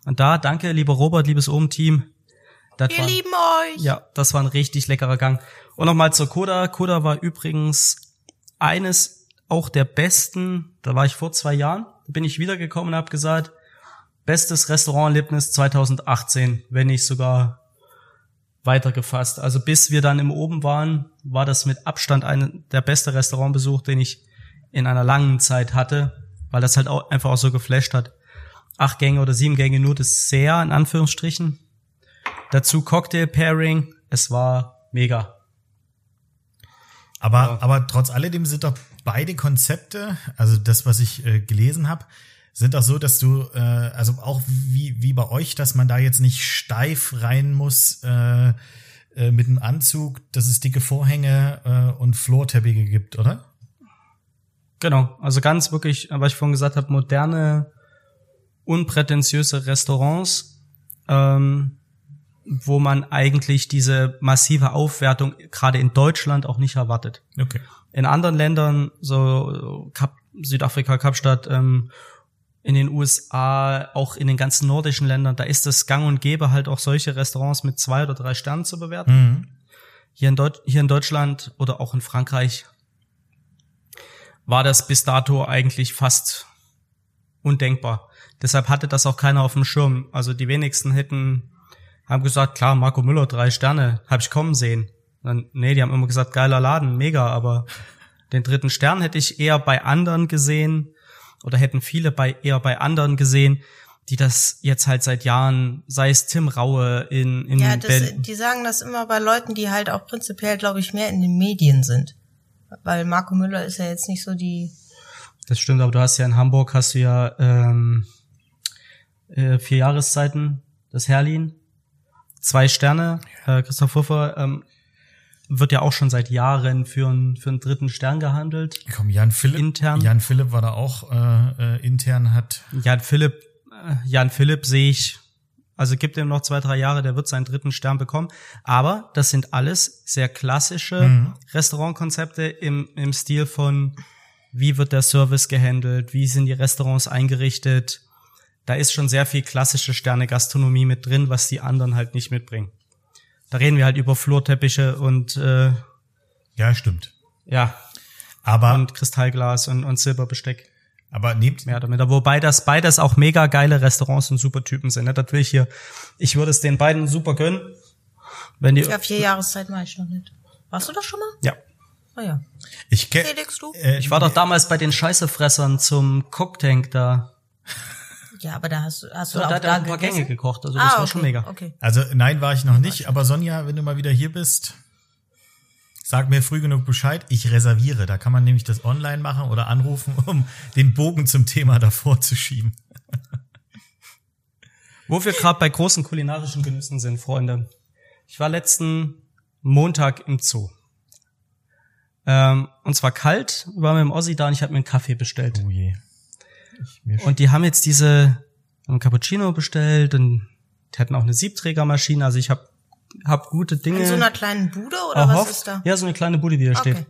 Und da, danke, lieber Robert, liebes Ohm-Team. Wir war, lieben euch. ja, das war ein richtig leckerer Gang. Und nochmal zur Koda. Koda war übrigens eines auch der besten, da war ich vor zwei Jahren, da bin ich wiedergekommen und habe gesagt, bestes Restauranterlebnis 2018, wenn nicht sogar weitergefasst. Also bis wir dann im Oben waren, war das mit Abstand ein, der beste Restaurantbesuch, den ich in einer langen Zeit hatte, weil das halt auch einfach auch so geflasht hat. Acht Gänge oder sieben Gänge nur Dessert, in Anführungsstrichen. Dazu Cocktail Pairing. Es war mega. Aber, Ja. aber trotz alledem sind doch beide Konzepte, also das, was ich äh, gelesen habe, sind auch so, dass du, äh, also auch wie, wie bei euch, dass man da jetzt nicht steif rein muss äh, äh, mit einem Anzug, dass es dicke Vorhänge äh, und Florteppiche gibt, oder? Genau, also ganz wirklich, was ich vorhin gesagt habe, moderne, unprätentiöse Restaurants, ähm, wo man eigentlich diese massive Aufwertung gerade in Deutschland auch nicht erwartet. Okay. In anderen Ländern, so Kap Südafrika, Kapstadt, ähm, in den USA, auch in den ganzen nordischen Ländern, da ist es gang und gäbe halt auch solche Restaurants mit zwei oder drei Sternen zu bewerten. Mhm. Hier in, Deut hier in Deutschland oder auch in Frankreich war das bis dato eigentlich fast undenkbar. Deshalb hatte das auch keiner auf dem Schirm. Also die wenigsten hätten, haben gesagt, klar, Marco Müller, drei Sterne, habe ich kommen sehen. Dann, nee, die haben immer gesagt, geiler Laden, mega, aber den dritten Stern hätte ich eher bei anderen gesehen oder hätten viele bei eher bei anderen gesehen, die das jetzt halt seit Jahren, sei es Tim Raue in, in Ja, das, Berlin- die sagen das immer bei Leuten, die halt auch prinzipiell, glaube ich, mehr in den Medien sind. Weil Marco Müller ist ja jetzt nicht so die. Das stimmt, aber du hast ja in Hamburg hast du ja ähm, äh, vier Jahreszeiten, das Herlin, zwei Sterne. Äh, Christoph Huffer ähm, wird ja auch schon seit Jahren für, einen für einen dritten Stern gehandelt. Komm, Jan Philipp. Intern. Jan Philipp war da auch äh, äh, intern, hat Jan Philipp, äh, Jan Philipp sehe ich, also gibt ihm noch zwei, drei Jahre, der wird seinen dritten Stern bekommen. Aber das sind alles sehr klassische Mhm. Restaurantkonzepte im, im Stil von, wie wird der Service gehandelt, wie sind die Restaurants eingerichtet. Da ist schon sehr viel klassische Sterne-Gastronomie mit drin, was die anderen halt nicht mitbringen. Da reden wir halt über Flurteppiche und äh, ja, stimmt. ja, Aber, und Kristallglas und, und Silberbesteck. aber nehmt, mehr minder. Wobei das beides auch mega geile Restaurants und super Typen sind. Ne? Das will ich hier. Ich würde es den beiden super gönnen. Wenn die. Ja, vier Jahreszeiten war ich noch nicht. Warst du das schon mal? Ja. Ah ja. ich kenne, Felix, du? äh, Ich war doch damals bei den Scheißefressern zum Cocktank da. Ja, aber da hast du, hast du Da, auch da da ein paar gegessen? Gänge gekocht. Also ah, das war okay, schon mega. Okay. Also nein, war ich noch nicht. Aber Sonja, wenn du mal wieder hier bist, sag mir früh genug Bescheid. Ich reserviere. Da kann man nämlich das online machen oder anrufen, um den Bogen zum Thema davor zu schieben. Wo wir gerade bei großen kulinarischen Genüssen sind, Freunde. Ich war letzten Montag im Zoo. Ähm, und zwar kalt, war mit dem Ossi da und ich habe mir einen Kaffee bestellt. Oh je. Und die haben jetzt diese einen Cappuccino bestellt und die hatten auch eine Siebträgermaschine. Also ich habe hab gute Dinge In so einer kleinen Bude oder erhofft. was ist da? Ja, so eine kleine Bude, die da Okay. steht.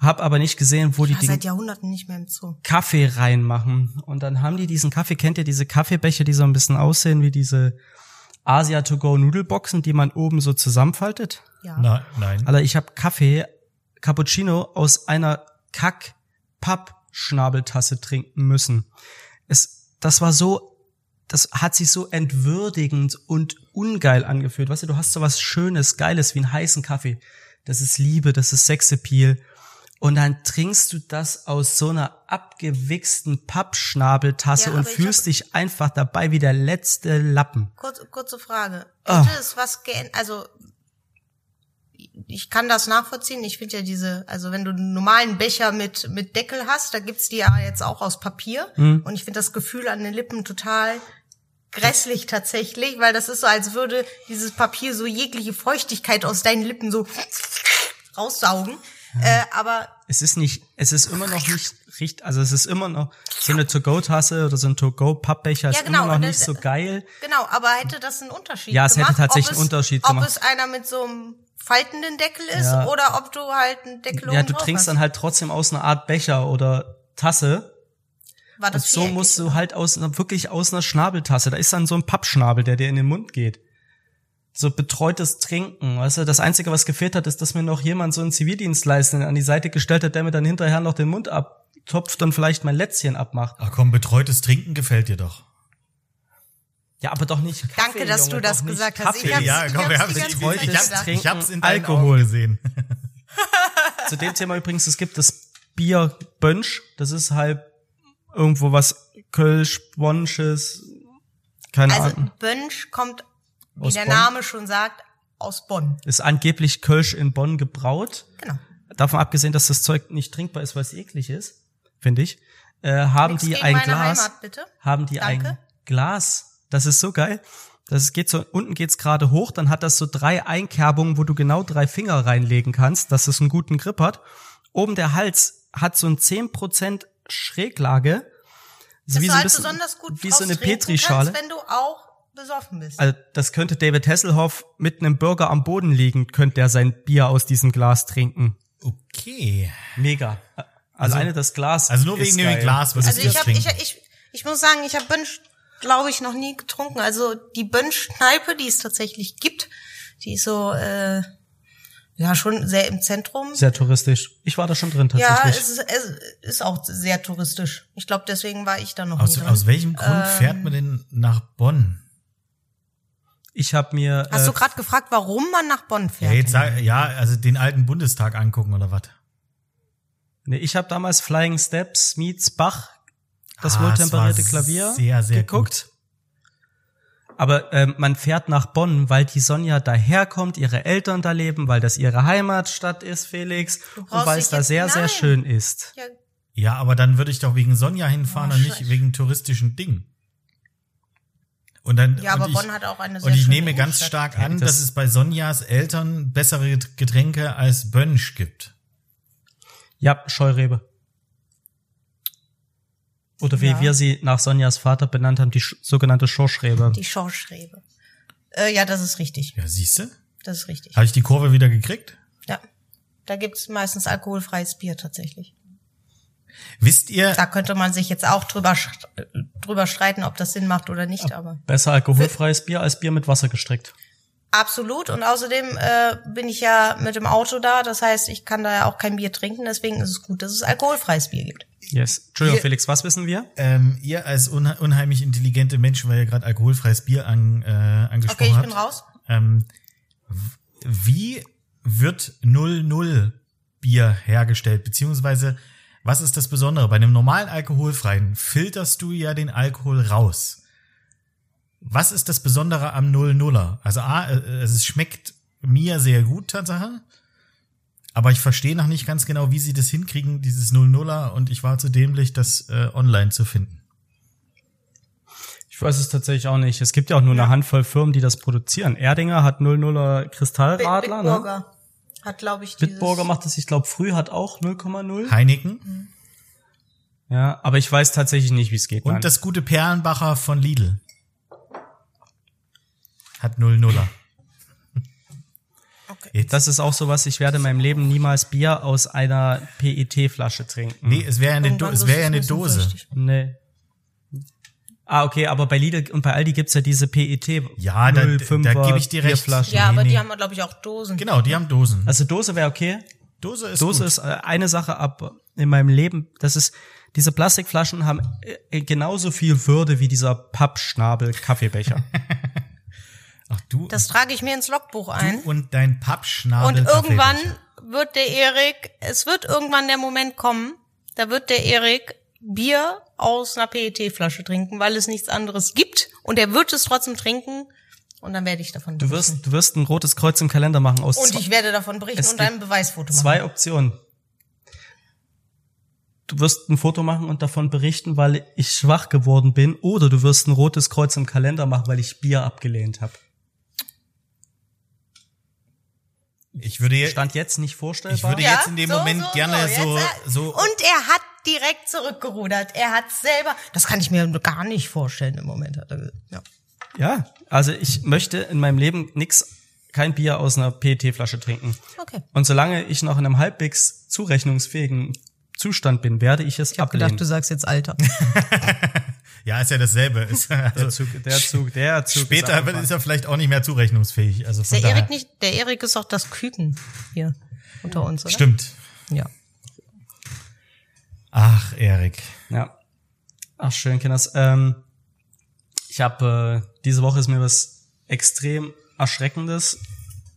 Hab aber nicht gesehen, wo die Ich war seit Jahrhunderten nicht mehr im Zoo. Kaffee reinmachen. Und dann haben die diesen Kaffee, kennt ihr diese Kaffeebecher, die so ein bisschen aussehen wie diese Asia to go Nudelboxen, die man oben so zusammenfaltet? Ja. Na, nein. Alter, ich habe Kaffee, Cappuccino aus einer Kack-Papp-Schnabeltasse trinken müssen. Es, das war so, das hat sich so entwürdigend und ungeil angefühlt. Weißt du, du hast so was Schönes, Geiles wie einen heißen Kaffee. Das ist Liebe, das ist Sexappeal. Und dann trinkst du das aus so einer abgewichsten Pappschnabeltasse Ja, und fühlst dich einfach dabei wie der letzte Lappen. Kurz, kurze Frage. Ah. Hätte es was geändert, also ich kann das nachvollziehen. Ich finde ja diese, also wenn du einen normalen Becher mit, mit Deckel hast, da gibt's die ja jetzt auch aus Papier. Mhm. Und ich finde das Gefühl an den Lippen total grässlich tatsächlich, weil das ist so, als würde dieses Papier so jegliche Feuchtigkeit aus deinen Lippen so raussaugen. Äh, aber Es ist nicht, es ist immer noch nicht richtig, also es ist immer noch so eine To-Go-Tasse oder so ein To-Go-Pappbecher Ja, ist genau, immer noch und nicht das- so geil. Genau, aber hätte das einen Unterschied Ja, es hätte gemacht? tatsächlich ob es, einen Unterschied ob gemacht. Ob es einer mit so einem faltenden Deckel ist Ja. oder ob du halt einen Deckel Ja, du drauf trinkst hast. dann halt trotzdem aus einer Art Becher oder Tasse. War Und das so viereckig? musst du halt aus wirklich aus einer Schnabeltasse. Da ist dann so ein Pappschnabel, der dir in den Mund geht. So betreutes Trinken, weißt du? Das Einzige, was gefehlt hat, ist, dass mir noch jemand so einen Zivildienstleister an die Seite gestellt hat, der mir dann hinterher noch den Mund abtopft und vielleicht mein Lätzchen abmacht. Ach komm, betreutes Trinken gefällt dir doch. Ja, aber doch nicht Kaffee, Danke, dass Junge, du das gesagt hast. Ich hab's- ja, ich komm, wir haben ich, Zeit ich, hab's, gedacht. ich hab's in deinen Alkohol. Augen gesehen. Zu dem Thema übrigens, es gibt das Bier Bönsch. Das ist halt irgendwo was Kölsch, Bonsches, keine Also Ahnung. Bönsch kommt, wie Aus der Bonn? Name schon sagt, aus Bonn. Ist angeblich Kölsch in Bonn gebraut. Genau. Davon abgesehen, dass das Zeug nicht trinkbar ist, weil es eklig ist, finde ich, äh, haben Nichts die ein Glas. Heimat, bitte. Haben die Danke. ein Glas. Das ist so geil. Das geht so, unten geht's gerade hoch, dann hat das so drei Einkerbungen, wo du genau drei Finger reinlegen kannst, dass es einen guten Grip hat. Oben der Hals hat so ein 10% Schräglage. So Dass wie so ein halt bisschen, besonders gut wie so eine Petrischale. Kannst, wenn du auch besoffen bist. Also das könnte David Hasselhoff mit einem Burger am Boden liegend, könnte der sein Bier aus diesem Glas trinken. Okay. Mega. Alleine das Glas. Also nur ist wegen dem. Glas würdest Also ich das habe ich, trinken. ich, ich muss sagen, ich habe Bönsch, glaube ich, noch nie getrunken. Also die Bönsch-Kneipe, die es tatsächlich gibt, die ist so äh, ja schon sehr im Zentrum. Sehr touristisch. Ich war da schon drin ja, tatsächlich. es ist, es ist auch sehr touristisch. Ich glaube, deswegen war ich da noch Aus, nie drin. aus welchem Grund Ähm. fährt man denn nach Bonn? ich habe mir Hast äh, du gerade gefragt, warum man nach Bonn Ja, fährt? jetzt sag, ja, also den alten Bundestag angucken oder was? nee, ich habe damals Flying Steps meets Bach das Ah, wohltemperierte Klavier sehr, sehr geguckt. Aber ähm, man fährt nach Bonn, weil die Sonja daherkommt, ihre Eltern da leben, weil das ihre Heimatstadt ist, Felix, und weil es da sehr, sehr Nein. schön ist. Ja, Ja, aber dann würde ich doch wegen Sonja hinfahren Oh, und nicht wegen touristischen Dingen. Und dann, ja und aber ich, Bonn hat auch eine sehr und ich schöne nehme ganz Innenstadt. stark an, das- dass es bei Sonjas Eltern bessere Getränke als Bönsch gibt. Ja, Scheurebe. Oder wie Ja. wir sie nach Sonjas Vater benannt haben, die sch sogenannte Schorschrebe. Die Schorschrebe. Äh, ja, das ist richtig. Ja, siehste? Das ist richtig. Habe ich die Kurve wieder gekriegt? Ja. Da gibt's meistens alkoholfreies Bier tatsächlich. Wisst ihr, Da könnte man sich jetzt auch drüber, äh, drüber streiten, ob das Sinn macht oder nicht, aber Besser alkoholfreies Bier als Bier mit Wasser gestrickt. absolut. Und außerdem äh, bin ich ja mit dem Auto da, das heißt, ich kann da ja auch kein Bier trinken, deswegen ist es gut, dass es alkoholfreies Bier gibt. Yes. Entschuldigung, Ihr- Felix, was wissen wir? ähm, ihr als unhe unheimlich intelligente Menschen, weil ihr gerade alkoholfreies Bier an, äh, angesprochen Okay, ich habt. bin raus. Ähm, wie wird 00 Bier hergestellt? Beziehungsweise, was ist das Besondere? Bei einem normalen alkoholfreien filterst du ja den Alkohol raus. Was ist das Besondere am 00er? Also A, äh, es schmeckt mir sehr gut, Tatsache. Aber ich verstehe noch nicht ganz genau, wie sie das hinkriegen, dieses 00er, und ich war zu dämlich, das äh, online zu finden. Ich weiß es tatsächlich auch nicht. Es gibt ja auch nur eine Handvoll Firmen, die das produzieren. Erdinger hat 00er Kristallradler. Ne? Bitburger hat, glaube ich. Bitburger macht es, ich glaube, früh hat auch 0,0. Heineken Ja, aber ich weiß tatsächlich nicht, wie es geht. und nein. das gute Perlenbacher von Lidl hat 00er. Okay. Das ist auch sowas, ich werde in meinem Leben niemals Bier aus einer PET-Flasche trinken. nee, es wäre ja eine, Do es ja du eine Dose. Nee. Ah, okay, aber bei Lidl und bei Aldi gibt's ja diese PET Ja, da- da 05er gebe ich dir recht. Bierflaschen. Ja, aber Nee, die haben, glaube ich, auch Dosen. Genau, die haben Dosen. Also Dose wäre okay. Dose ist Dose gut. ist äh, eine Sache ab in meinem Leben. Das ist, diese Plastikflaschen haben äh, genauso viel Würde wie dieser Pappschnabel Kaffeebecher. Ach du, Das trage ich mir ins Logbuch ein. du und dein Pappschnabel. Und irgendwann wird der Erik, es wird irgendwann der Moment kommen, da wird der Erik Bier aus einer PET-Flasche trinken, weil es nichts anderes gibt und er wird es trotzdem trinken und dann werde ich davon Du wirst, du wirst ein rotes Kreuz im Kalender machen aus und ich werde davon berichten und ein Beweisfoto machen. zwei Optionen. Du wirst ein Foto machen und davon berichten, weil ich schwach geworden bin, oder du wirst ein rotes Kreuz im Kalender machen, weil ich Bier abgelehnt habe. Ich würde jetzt, Stand jetzt nicht vorstellbar. ich würde Ja, jetzt in dem so, Moment so, gerne so, so, jetzt, äh, so, Und er hat direkt zurückgerudert. Er hat selber, das kann ich mir gar nicht vorstellen im Moment. Er. Ja. Ja, also ich möchte in meinem Leben nix, kein Bier aus einer PET-Flasche trinken. Okay. Und solange ich noch in einem halbwegs zurechnungsfähigen Zustand bin, werde ich es Ich habe ablehnen. gedacht, du sagst jetzt Alter. ja, ist ja dasselbe. Ist, der also, Zug, der Zug, der Zug. später ist ist er vielleicht auch nicht mehr zurechnungsfähig. Also von Der daher. Erik nicht, der Erik ist doch das Küken hier unter uns, oder? Stimmt. Ja. Ach, Erik. Ja. Ach, schön, Kinders. Ähm, ich habe, äh, diese Woche ist mir was extrem Erschreckendes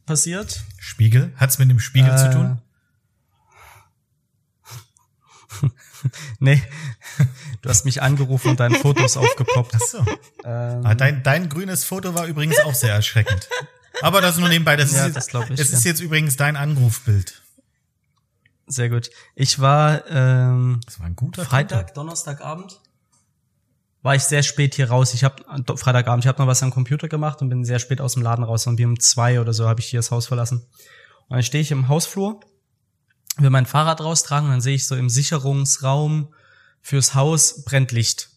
passiert. Spiegel? Hat's mit dem Spiegel zu Äh, tun? Nee, du hast mich angerufen und deine Fotos aufgepoppt. Ach so. Ähm, Ah, dein, dein grünes Foto war übrigens auch sehr erschreckend. Aber das nur nebenbei. Das Ja, ist, das ich, Es ja. ist jetzt übrigens dein Anrufbild. sehr gut. Ich war ähm, Das war ein guter Freitag, Donnerstagabend war ich sehr spät hier raus. Ich habe Freitagabend, ich habe noch was am Computer gemacht und bin sehr spät aus dem Laden raus. Und wie um zwei oder so habe ich hier das Haus verlassen. Und dann stehe ich im Hausflur, will mein Fahrrad raustragen und dann sehe ich so im Sicherungsraum fürs Haus brennt Licht.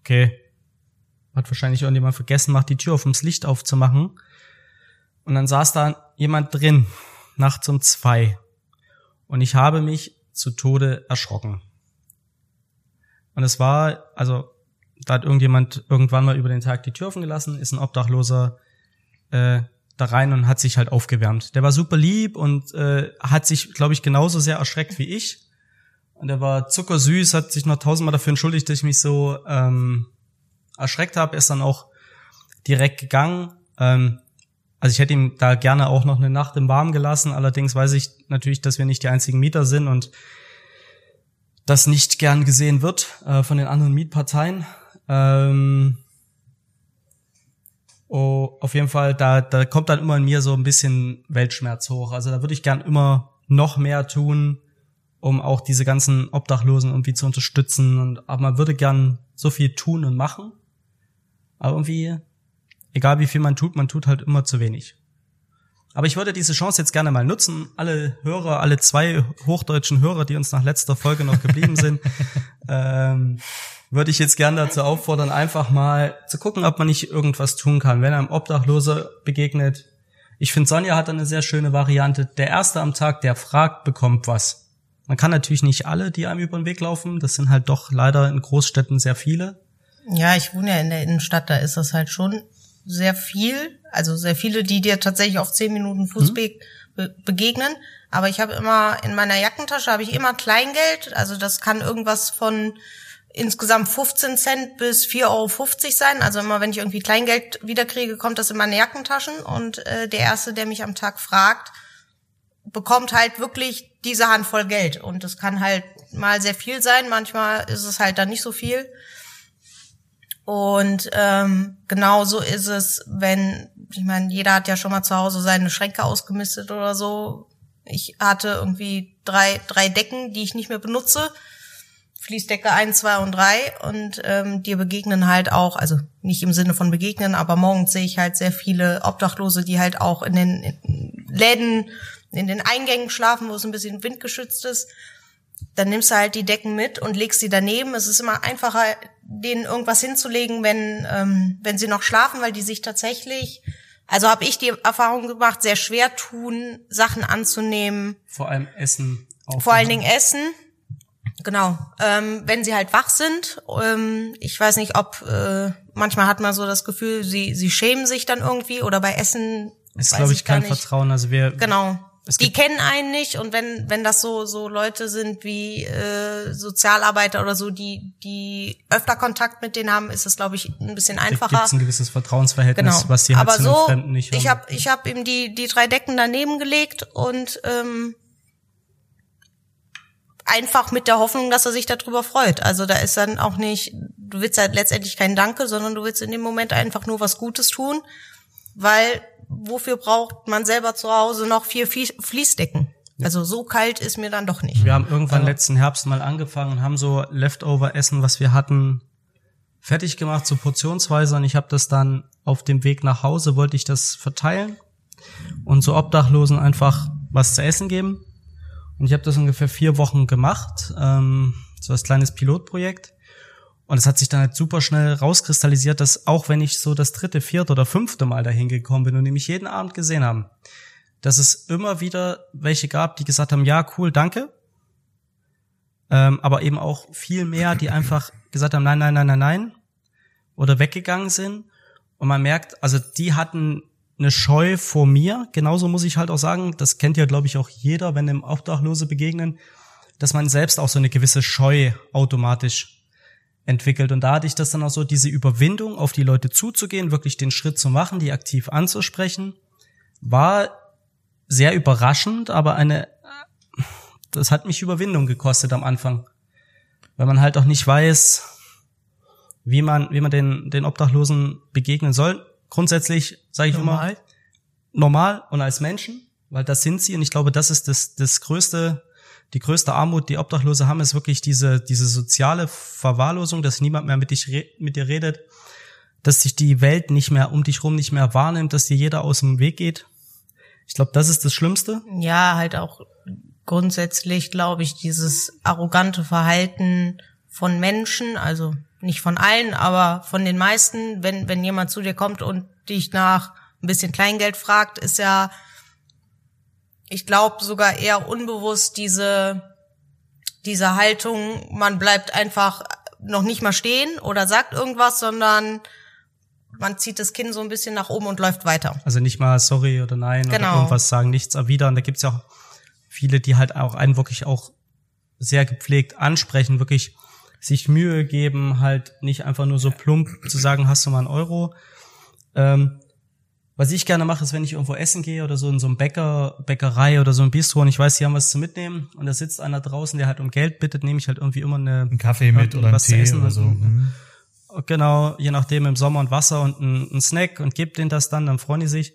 Okay. Hat wahrscheinlich irgendjemand vergessen, macht die Tür auf, ums Licht aufzumachen. Und dann saß da jemand drin, nachts um zwei. Und ich habe mich zu Tode erschrocken. Und es war, also, da hat irgendjemand irgendwann mal über den Tag die Tür offen gelassen, ist ein Obdachloser äh, da rein und hat sich halt aufgewärmt. Der war super lieb und äh, hat sich, glaube ich, genauso sehr erschreckt wie ich. Und der war zuckersüß, hat sich noch tausendmal dafür entschuldigt, dass ich mich so ähm, erschreckt habe. Er ist dann auch direkt gegangen. Ähm, also ich hätte ihm da gerne auch noch eine Nacht im Warmen gelassen. Allerdings weiß ich natürlich, dass wir nicht die einzigen Mieter sind und das nicht gern gesehen wird äh, von den anderen Mietparteien. Ähm, oh, auf jeden Fall, da, da kommt dann immer in mir so ein bisschen Weltschmerz hoch. Also da würde ich gern immer noch mehr tun, um auch diese ganzen Obdachlosen irgendwie zu unterstützen. Und aber man würde gern so viel tun und machen. Aber irgendwie, egal wie viel man tut, man tut halt immer zu wenig. Aber ich würde diese Chance jetzt gerne mal nutzen. Alle Hörer, alle zwei hochdeutschen Hörer, die uns nach letzter Folge noch geblieben sind, ähm, würde ich jetzt gerne dazu auffordern, einfach mal zu gucken, ob man nicht irgendwas tun kann. Wenn einem Obdachloser begegnet, ich finde, Sonja hat eine sehr schöne Variante. Der Erste am Tag, der fragt, bekommt was. Man kann natürlich nicht alle, die einem über den Weg laufen. Das sind halt doch leider in Großstädten sehr viele. Ja, ich wohne ja in der Innenstadt, da ist das halt schon sehr viel. Also sehr viele, die dir tatsächlich auf zehn Minuten Fußweg be begegnen. Aber ich habe immer in meiner Jackentasche habe ich immer Kleingeld. Also das kann irgendwas von insgesamt 15 Cent bis 4,50 Euro sein. Also immer wenn ich irgendwie Kleingeld wiederkriege, kommt das in meine Jackentaschen. Und äh, der Erste, der mich am Tag fragt, bekommt halt wirklich diese Handvoll Geld. Und das kann halt mal sehr viel sein, manchmal ist es halt dann nicht so viel. Und ähm, genauso ist es, wenn, ich meine, jeder hat ja schon mal zu Hause seine Schränke ausgemistet oder so. Ich hatte irgendwie drei, drei Decken, die ich nicht mehr benutze. Fließdecke eins, zwei und drei und ähm, dir begegnen halt auch, also nicht im Sinne von begegnen, aber morgens sehe ich halt sehr viele Obdachlose, die halt auch in den Läden, in den Eingängen schlafen, wo es ein bisschen windgeschützt ist. Dann nimmst du halt die Decken mit und legst sie daneben. Es ist immer einfacher, denen irgendwas hinzulegen, wenn ähm, wenn sie noch schlafen, weil die sich tatsächlich, also habe ich die Erfahrung gemacht, sehr schwer tun, Sachen anzunehmen, Vor allem Essen. vor allen Dingen Essen. Genau, ähm, wenn sie halt wach sind. Ähm, ich weiß nicht, ob äh, manchmal hat man so das Gefühl, sie sie schämen sich dann irgendwie oder bei Essen. ist, glaube ich, kein nicht. Vertrauen. Also wir, Genau. Die kennen einen nicht und wenn wenn das so so Leute sind wie äh, Sozialarbeiter oder so, die die öfter Kontakt mit denen haben, ist es glaube ich ein bisschen einfacher. gibt ein gewisses Vertrauensverhältnis, Genau. was die halt Aber zu so, Fremden nicht ich haben. habe ich hab ihm die die drei Decken daneben gelegt und ähm, einfach mit der Hoffnung, dass er sich darüber freut. Also da ist dann auch nicht, du willst halt letztendlich kein Danke, sondern du willst in dem Moment einfach nur was Gutes tun, weil wofür braucht man selber zu Hause noch vier Fließdecken? Also so kalt ist mir dann doch nicht. Wir haben irgendwann also, letzten Herbst mal angefangen und haben so Leftover-Essen, was wir hatten, fertig gemacht, so portionsweise. Und ich habe das dann auf dem Weg nach Hause, wollte ich das verteilen und so Obdachlosen einfach was zu essen geben. Und ich habe das ungefähr vier Wochen gemacht, ähm, so als kleines Pilotprojekt. Und es hat sich dann halt super schnell rauskristallisiert, dass auch wenn ich so das dritte, vierte oder fünfte Mal dahin gekommen bin und die mich jeden Abend gesehen haben, dass es immer wieder welche gab, die gesagt haben, ja, cool, danke. Ähm, aber eben auch viel mehr, die einfach gesagt haben, nein, nein, nein, nein, nein. Oder weggegangen sind. Und man merkt, also die hatten eine Scheu vor mir. Genauso muss ich halt auch sagen, das kennt ja, glaube ich, auch jeder, wenn dem Obdachlose begegnen, dass man selbst auch so eine gewisse Scheu automatisch entwickelt. Und da hatte ich das dann auch so, diese Überwindung, auf die Leute zuzugehen, wirklich den Schritt zu machen, die aktiv anzusprechen, war sehr überraschend, aber eine, das hat mich Überwindung gekostet am Anfang. Weil man halt auch nicht weiß, wie man, wie man den, den Obdachlosen begegnen soll grundsätzlich, sage ich normal. immer, normal und als Menschen, weil das sind sie und ich glaube, das ist das, das größte, die größte Armut, die Obdachlose haben, ist wirklich diese, diese soziale Verwahrlosung, dass niemand mehr mit, dich, mit dir redet, dass sich die Welt nicht mehr um dich rum nicht mehr wahrnimmt, dass dir jeder aus dem Weg geht. Ich glaube, das ist das Schlimmste. Ja, halt auch grundsätzlich, glaube ich, dieses arrogante Verhalten von Menschen, also nicht von allen, aber von den meisten, wenn, wenn jemand zu dir kommt und dich nach ein bisschen Kleingeld fragt, ist ja, ich glaube, sogar eher unbewusst diese, diese Haltung, man bleibt einfach noch nicht mal stehen oder sagt irgendwas, sondern man zieht das Kinn so ein bisschen nach oben und läuft weiter. Also nicht mal sorry oder nein genau. oder irgendwas sagen, nichts erwidern. Da gibt's ja auch viele, die halt auch einen wirklich auch sehr gepflegt ansprechen, wirklich sich Mühe geben, halt nicht einfach nur so plump zu sagen, hast du mal einen Euro. Ähm, was ich gerne mache, ist, wenn ich irgendwo essen gehe oder so in so einem Bäcker, Bäckerei oder so ein Bistro und ich weiß, sie haben was zu mitnehmen und da sitzt einer draußen, der halt um Geld bittet, nehme ich halt irgendwie immer eine, einen Kaffee mit oder einen Tee oder so. Mhm. Genau, je nachdem im Sommer und Wasser und ein, ein Snack und gebe denen das dann, dann freuen die sich.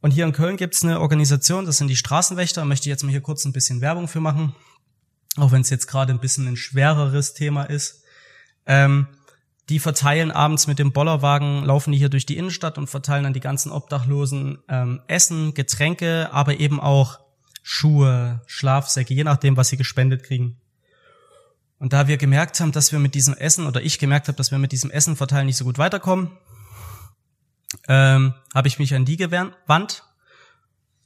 Und hier in Köln gibt's eine Organisation, das sind die Straßenwächter, möchte ich jetzt mal hier kurz ein bisschen Werbung für machen auch wenn es jetzt gerade ein bisschen ein schwereres Thema ist. Ähm, die verteilen abends mit dem Bollerwagen, laufen die hier durch die Innenstadt und verteilen an die ganzen Obdachlosen ähm, Essen, Getränke, aber eben auch Schuhe, Schlafsäcke, je nachdem, was sie gespendet kriegen. Und da wir gemerkt haben, dass wir mit diesem Essen, oder ich gemerkt habe, dass wir mit diesem Essen verteilen nicht so gut weiterkommen, ähm, habe ich mich an die gewandt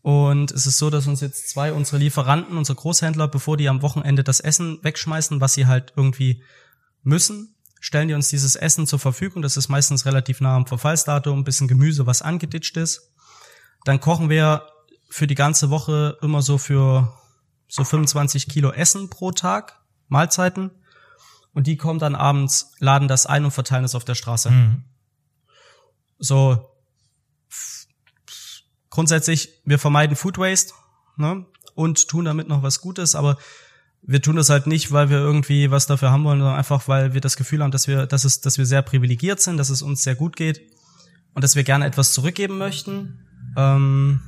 und es ist so, dass uns jetzt zwei unserer Lieferanten, unsere Großhändler, bevor die am Wochenende das Essen wegschmeißen, was sie halt irgendwie müssen, stellen die uns dieses Essen zur Verfügung. Das ist meistens relativ nah am Verfallsdatum, ein bisschen Gemüse, was angeditscht ist. Dann kochen wir für die ganze Woche immer so für so 25 Kilo Essen pro Tag, Mahlzeiten. Und die kommen dann abends, laden das ein und verteilen es auf der Straße. Mhm. So grundsätzlich, wir vermeiden Food Waste ne? und tun damit noch was Gutes, aber wir tun das halt nicht, weil wir irgendwie was dafür haben wollen, sondern einfach, weil wir das Gefühl haben, dass wir, dass es, dass wir sehr privilegiert sind, dass es uns sehr gut geht und dass wir gerne etwas zurückgeben möchten. Ähm,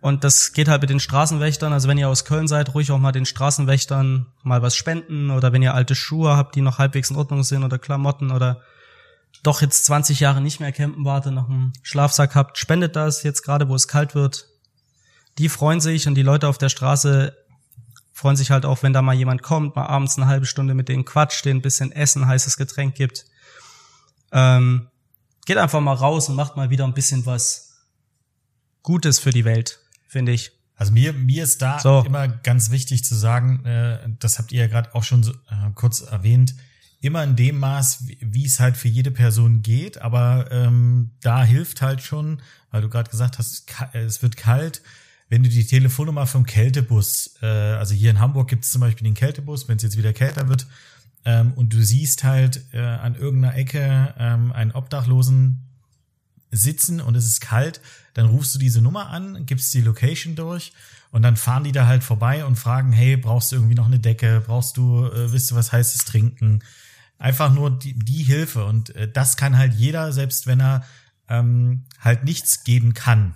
und das geht halt mit den Straßenwächtern. Also wenn ihr aus Köln seid, ruhig auch mal den Straßenwächtern mal was spenden oder wenn ihr alte Schuhe habt, die noch halbwegs in Ordnung sind oder Klamotten oder doch jetzt 20 Jahre nicht mehr campen warte, noch einen Schlafsack habt, spendet das jetzt gerade, wo es kalt wird. Die freuen sich und die Leute auf der Straße freuen sich halt auch, wenn da mal jemand kommt, mal abends eine halbe Stunde mit denen quatscht, denen ein bisschen Essen, heißes Getränk gibt. Ähm, geht einfach mal raus und macht mal wieder ein bisschen was Gutes für die Welt, finde ich. Also mir, mir ist da so. immer ganz wichtig zu sagen, äh, das habt ihr ja gerade auch schon so, äh, kurz erwähnt, immer in dem Maß, wie es halt für jede Person geht, aber ähm, da hilft halt schon, weil du gerade gesagt hast, es wird kalt, wenn du die Telefonnummer vom Kältebus, äh, also hier in Hamburg gibt es zum Beispiel den Kältebus, wenn es jetzt wieder kälter wird, ähm, und du siehst halt äh, an irgendeiner Ecke ähm, einen Obdachlosen sitzen und es ist kalt, dann rufst du diese Nummer an, gibst die Location durch und dann fahren die da halt vorbei und fragen, hey, brauchst du irgendwie noch eine Decke? Brauchst du, äh, willst du was heißes trinken? Einfach nur die, die Hilfe und äh, das kann halt jeder, selbst wenn er ähm, halt nichts geben kann.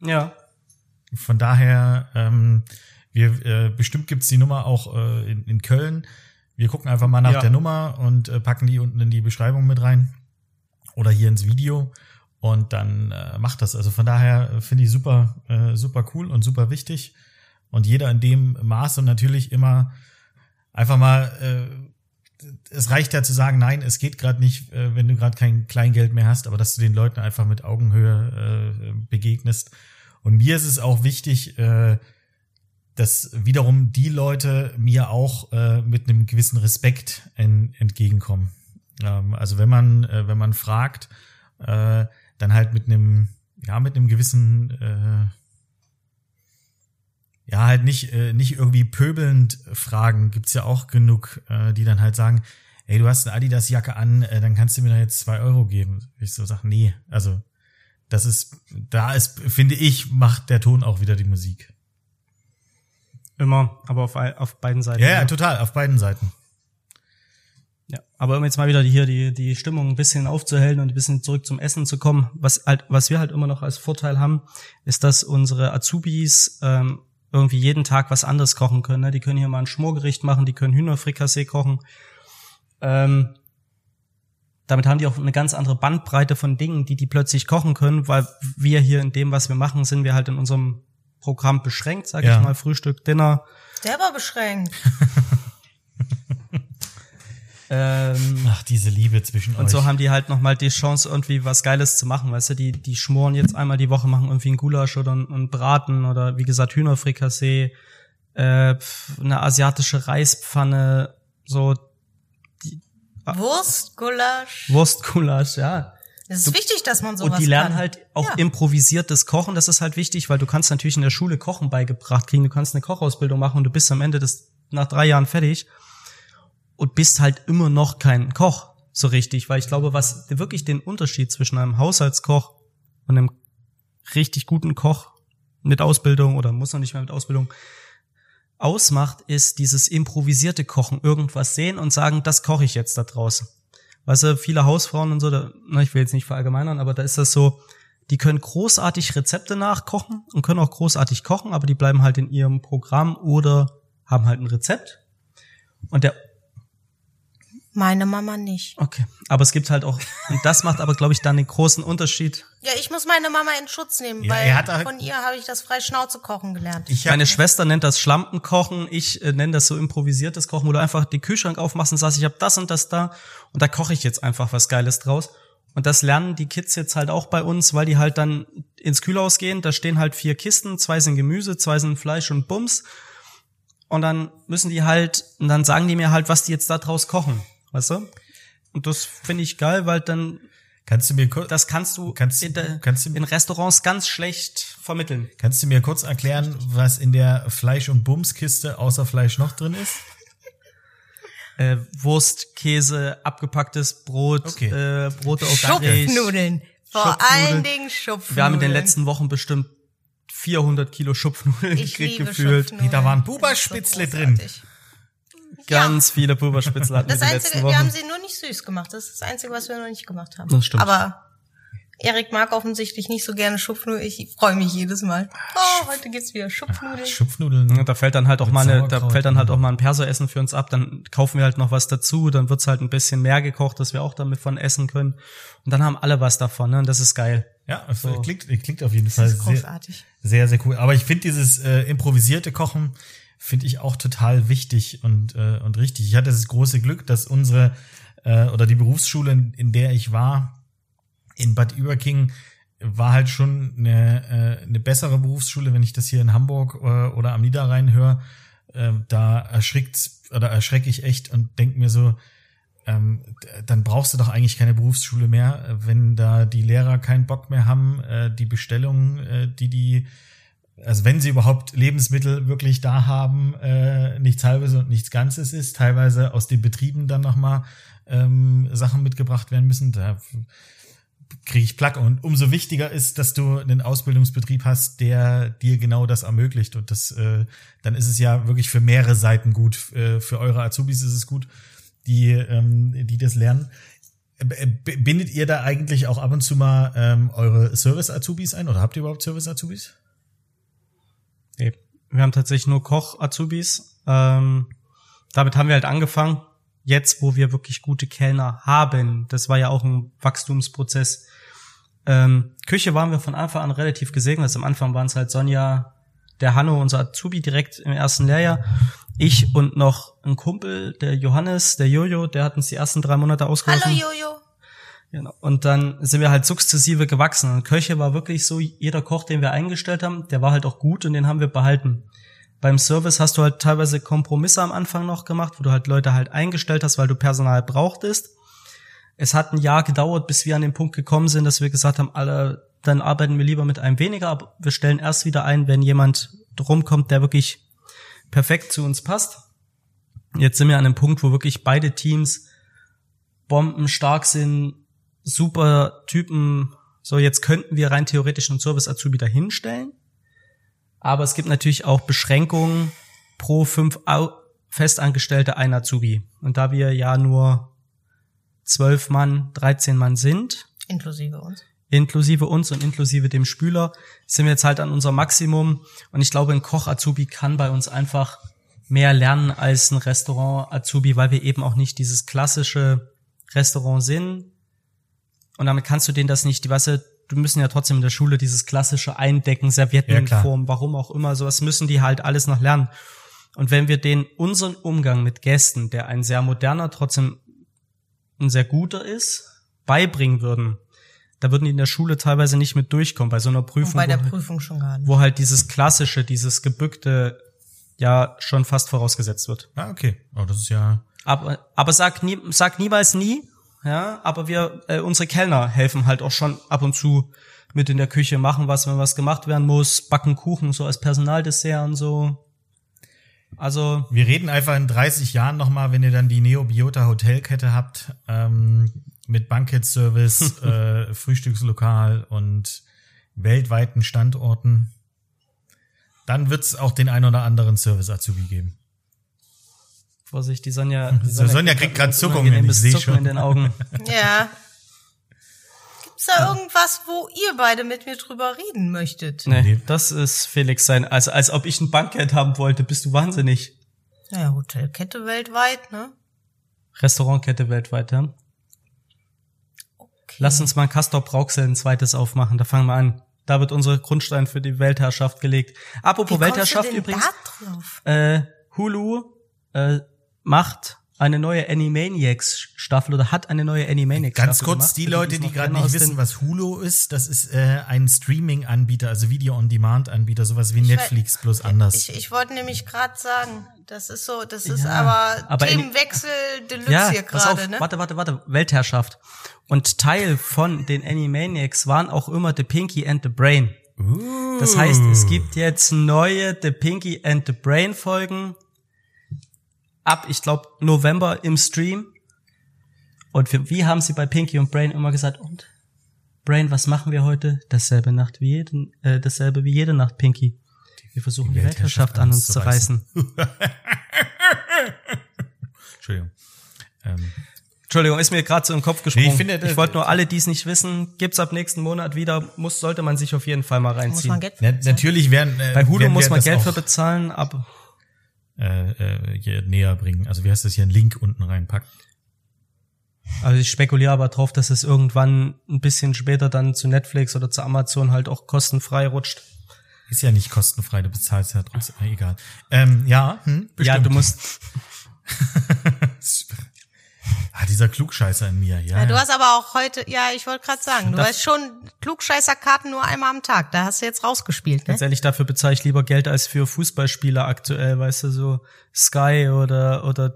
Ja. Von daher, ähm, wir äh, bestimmt gibt's die Nummer auch äh, in, in Köln. Wir gucken einfach mal nach Ja. der Nummer und äh, packen die unten in die Beschreibung mit rein oder hier ins Video und dann äh, macht das. Also von daher äh, finde ich super, äh, super cool und super wichtig und jeder in dem Maß und natürlich immer einfach mal. Äh, es reicht ja zu sagen, nein, es geht gerade nicht, äh, wenn du gerade kein Kleingeld mehr hast, aber dass du den Leuten einfach mit Augenhöhe äh, begegnest. Und mir ist es auch wichtig, äh, dass wiederum die Leute mir auch mit einem gewissen Respekt en, entgegenkommen. Ähm, also wenn man, wenn man fragt, dann halt mit einem, ja, mit einem gewissen, ja, halt nicht, äh, nicht irgendwie pöbelnd fragen. Gibt's ja auch genug, äh, die dann halt sagen, ey, du hast eine Adidas-Jacke an, äh, dann kannst du mir da jetzt zwei Euro geben. Ich so sag, nee, also das ist, da ist, finde ich, macht der Ton auch wieder die Musik. Immer, aber auf, auf beiden Seiten. Ja, ja, total, auf beiden Seiten. Ja, aber um jetzt mal wieder hier die, die Stimmung ein bisschen aufzuhellen und ein bisschen zurück zum Essen zu kommen, was halt, was wir halt immer noch als Vorteil haben, ist, dass unsere Azubis ähm, irgendwie jeden Tag was anderes kochen können. Ne? Die können hier mal ein Schmorgericht machen, die können Hühnerfrikassee kochen. Ähm, damit haben die auch eine ganz andere Bandbreite von Dingen, die die plötzlich kochen können, weil wir hier in dem, was wir machen, sind wir halt in unserem Programm beschränkt, sag Ja. ich mal, Frühstück, Dinner. Selber beschränkt. Ähm, Ach, diese Liebe zwischen Und euch. so haben die halt nochmal die Chance, irgendwie was Geiles zu machen. Weißt du, die, die schmoren jetzt einmal die Woche, machen irgendwie einen Gulasch oder einen, Braten oder wie gesagt Hühnerfrikassee, äh, eine asiatische Reispfanne, so Wurst, Gulasch. Wurstgulasch, ja. Es ist wichtig, dass man sowas Und die lernen kann. halt auch Ja. improvisiertes Kochen. Das ist halt wichtig, weil du kannst natürlich in der Schule Kochen beigebracht kriegen. Du kannst eine Kochausbildung machen und du bist am Ende des, nach drei Jahren fertig und bist halt immer noch kein Koch so richtig, weil ich glaube, was wirklich den Unterschied zwischen einem Haushaltskoch und einem richtig guten Koch mit Ausbildung oder muss noch nicht mehr mit Ausbildung ausmacht, ist dieses improvisierte Kochen, irgendwas sehen und sagen, das koche ich jetzt da draußen. Weißt du, viele Hausfrauen und so, da, na, ich will jetzt nicht verallgemeinern, aber da ist das so, die können großartig Rezepte nachkochen und können auch großartig kochen, aber die bleiben halt in ihrem Programm oder haben halt ein Rezept. Und der Meine Mama nicht. Okay, aber es gibt halt auch, und das macht aber, glaube ich, dann den großen Unterschied. Ja, ich muss meine Mama in Schutz nehmen, Ja, weil er hat halt- von ihr habe ich das frei Schnauze kochen gelernt. ich Meine Schwester nennt das Schlampenkochen, ich äh, nenne das so improvisiertes Kochen, wo du einfach den Kühlschrank aufmachst und sagst, ich habe das und das da und da koche ich jetzt einfach was Geiles draus. Und das lernen die Kids jetzt halt auch bei uns, weil die halt dann ins Kühlhaus gehen, da stehen halt vier Kisten, zwei sind Gemüse, zwei sind Fleisch und Bums. Und dann müssen die halt, und dann sagen die mir halt, was die jetzt da draus kochen, weißt du? Und das finde ich geil, weil dann kannst du mir kurz, das kannst du Kannst- in, der, kannst du- in Restaurants ganz schlecht vermitteln. kannst du mir kurz erklären, was in der Fleisch- und Bumskiste außer Fleisch noch drin ist? Äh, Wurst, Käse, abgepacktes Brot, Okay. äh, Brote auf. Schupfnudeln. Vor Schupfnudeln. allen Dingen Schupfnudeln. Wir haben in den letzten Wochen bestimmt 400 Kilo Schupfnudeln ich gekriegt, gefühlt. Schupfnudeln. Da waren Buberspitzle so drin. Ganz viele Pulverspitzel hatten wir Das die letzten Einzige, wir haben Wochen. sie nur nicht süß gemacht. Das ist das Einzige, was wir noch nicht gemacht haben. Das stimmt. Aber Erik mag offensichtlich nicht so gerne Schupfnudeln. Ich freue mich jedes Mal. Oh, heute gibt's wieder Schupfnudeln. Schupfnudeln. Ja, Da fällt dann halt auch mal eine, da fällt dann halt ja. auch mal ein Perso-Essen für uns ab, dann kaufen wir halt noch was dazu, dann wird's halt ein bisschen mehr gekocht, dass wir auch damit von essen können. Und dann haben alle was davon, ne? Und das ist geil. Ja, es So. klingt, klingt auf jeden Fall sehr, großartig. sehr, sehr cool. Aber ich finde dieses äh, improvisierte Kochen finde ich auch total wichtig und äh, und richtig. Ich hatte das große Glück, dass unsere äh, oder die Berufsschule, in, in der ich war, in Bad Überking, war halt schon eine, äh, eine bessere Berufsschule, wenn ich das hier in Hamburg äh, oder am Niederrhein höre. Äh, da erschrickt oder erschrecke ich echt und denk mir so, ähm, dann brauchst du doch eigentlich keine Berufsschule mehr, wenn da die Lehrer keinen Bock mehr haben, äh, die Bestellungen, äh, die die also wenn sie überhaupt Lebensmittel wirklich da haben, äh, nichts halbes und nichts Ganzes ist, teilweise aus den Betrieben dann nochmal ähm, Sachen mitgebracht werden müssen. Da kriege ich Plack. Und umso wichtiger ist, dass du einen Ausbildungsbetrieb hast, der dir genau das ermöglicht. Und das, äh, dann ist es ja wirklich für mehrere Seiten gut. Äh, für eure Azubis ist es gut, die, ähm, die das lernen. Äh, bindet ihr da eigentlich auch ab und zu mal ähm, eure Service-Azubis ein oder habt ihr überhaupt Service-Azubis? Nee, wir haben tatsächlich nur Koch-Azubis. Ähm, damit haben wir halt angefangen. Jetzt, wo wir wirklich gute Kellner haben, das war ja auch ein Wachstumsprozess. Ähm, Küche waren wir von Anfang an relativ gesegnet. Also am Anfang waren es halt Sonja, der Hanno, unser Azubi direkt im ersten Lehrjahr. Ich und noch ein Kumpel, der Johannes, der Jojo, der hat uns die ersten drei Monate ausgeholfen. Hallo Jojo. Genau. Und dann sind wir halt sukzessive gewachsen. Und Köche war wirklich so, jeder Koch, den wir eingestellt haben, der war halt auch gut und den haben wir behalten. Beim Service hast du halt teilweise Kompromisse am Anfang noch gemacht, wo du halt Leute halt eingestellt hast, weil du Personal brauchtest. Es hat ein Jahr gedauert, bis wir an den Punkt gekommen sind, dass wir gesagt haben, alle, dann arbeiten wir lieber mit einem weniger, aber wir stellen erst wieder ein, wenn jemand rumkommt, der wirklich perfekt zu uns passt. Jetzt sind wir an einem Punkt, wo wirklich beide Teams bombenstark sind, super Typen. So, jetzt könnten wir rein theoretisch einen Service Azubi dahinstellen. Aber es gibt natürlich auch Beschränkungen pro fünf Festangestellte ein Azubi. Und da wir ja nur zwölf Mann, 13 Mann sind. Inklusive uns. Inklusive uns und inklusive dem Spüler sind wir jetzt halt an unser Maximum. Und ich glaube, ein Koch-Azubi kann bei uns einfach mehr lernen als ein Restaurant-Azubi, weil wir eben auch nicht dieses klassische Restaurant sind, und damit kannst du denen das nicht, die weißt du, du müssen ja trotzdem in der Schule dieses klassische Eindecken, Serviettenform, ja, warum auch immer, sowas müssen die halt alles noch lernen. Und wenn wir denen unseren Umgang mit Gästen, der ein sehr moderner, trotzdem ein sehr guter ist, beibringen würden, da würden die in der Schule teilweise nicht mit durchkommen, bei so einer Prüfung. Und bei der wo, Prüfung schon gar nicht. Wo halt dieses klassische, dieses gebückte ja schon fast vorausgesetzt wird. Ah, okay. Oh, das ist ja. Aber, aber sag, nie, sag niemals nie, ja, aber wir, äh, unsere Kellner helfen halt auch schon ab und zu mit in der Küche, machen was, wenn was gemacht werden muss, backen Kuchen so als Personaldessert und so. Also. Wir reden einfach in 30 Jahren nochmal, wenn ihr dann die Neobiota Hotelkette habt, ähm, mit Bankett-Service, äh, Frühstückslokal und weltweiten Standorten. Dann wird's auch den ein oder anderen Service-Azubi geben. Vorsicht, die Sonja. Die Sonja, Sonja kriegt gerade Zuckungen, ich sehe schon. in den Augen. Ja. Gibt's da irgendwas, wo ihr beide mit mir drüber reden möchtet? Nee, nee. das ist Felix sein. Also als ob ich ein Bankett haben wollte, bist du wahnsinnig. Naja, Hotelkette weltweit, ne? Restaurantkette weltweit, ja. Okay. Lass uns mal Castor Brauxel ein zweites aufmachen, da fangen wir an. Da wird unser Grundstein für die Weltherrschaft gelegt. Apropos Wie Weltherrschaft übrigens. Da drauf? Äh, Hulu äh, macht eine neue Animaniacs Staffel oder hat eine neue Animaniacs Staffel Ganz kurz, gemacht, die Leute, die gerade nicht wissen, was Hulu ist, das ist äh, ein Streaming Anbieter, also Video on Demand Anbieter, sowas wie ich Netflix weiß, bloß anders. Ich, ich wollte nämlich gerade sagen, das ist so, das ist ja, aber, aber Themenwechsel Deluxe ja, hier gerade, ne? Warte, warte, warte, Weltherrschaft. Und Teil von den Animaniacs waren auch immer The Pinky and the Brain. Uh. Das heißt, es gibt jetzt neue The Pinky and the Brain Folgen ab, ich glaube, November im Stream. Und für, wie haben sie bei Pinky und Brain immer gesagt, und Brain, was machen wir heute? Dasselbe Nacht wie jeden, äh, dasselbe wie jede Nacht, Pinky. Wir versuchen die, die Weltherrschaft an uns zu reißen. Entschuldigung. Ähm. Entschuldigung, ist mir gerade so im Kopf gesprungen. Nee, ich, ich wollte nur alle, die es nicht wissen, gibt's ab nächsten Monat wieder, muss, sollte man sich auf jeden Fall mal reinziehen. Muss man Geld für bezahlen? natürlich werden, äh, Bei Hulu muss man Geld für bezahlen, aber äh, äh, hier näher bringen. Also wie heißt das hier, einen Link unten reinpacken. Also ich spekuliere aber drauf, dass es irgendwann ein bisschen später dann zu Netflix oder zu Amazon halt auch kostenfrei rutscht. Ist ja nicht kostenfrei, du bezahlst ja trotzdem, egal. Ähm, ja, hm, bestimmt. Ja, du musst. Ah, dieser Klugscheißer in mir, ja. ja du hast aber auch heute, ja, ich wollte gerade sagen, du das, hast schon Klugscheißer-Karten nur einmal am Tag. Da hast du jetzt rausgespielt, ne? Ganz ehrlich, dafür bezahle ich lieber Geld als für Fußballspieler aktuell, weißt du, so Sky oder, oder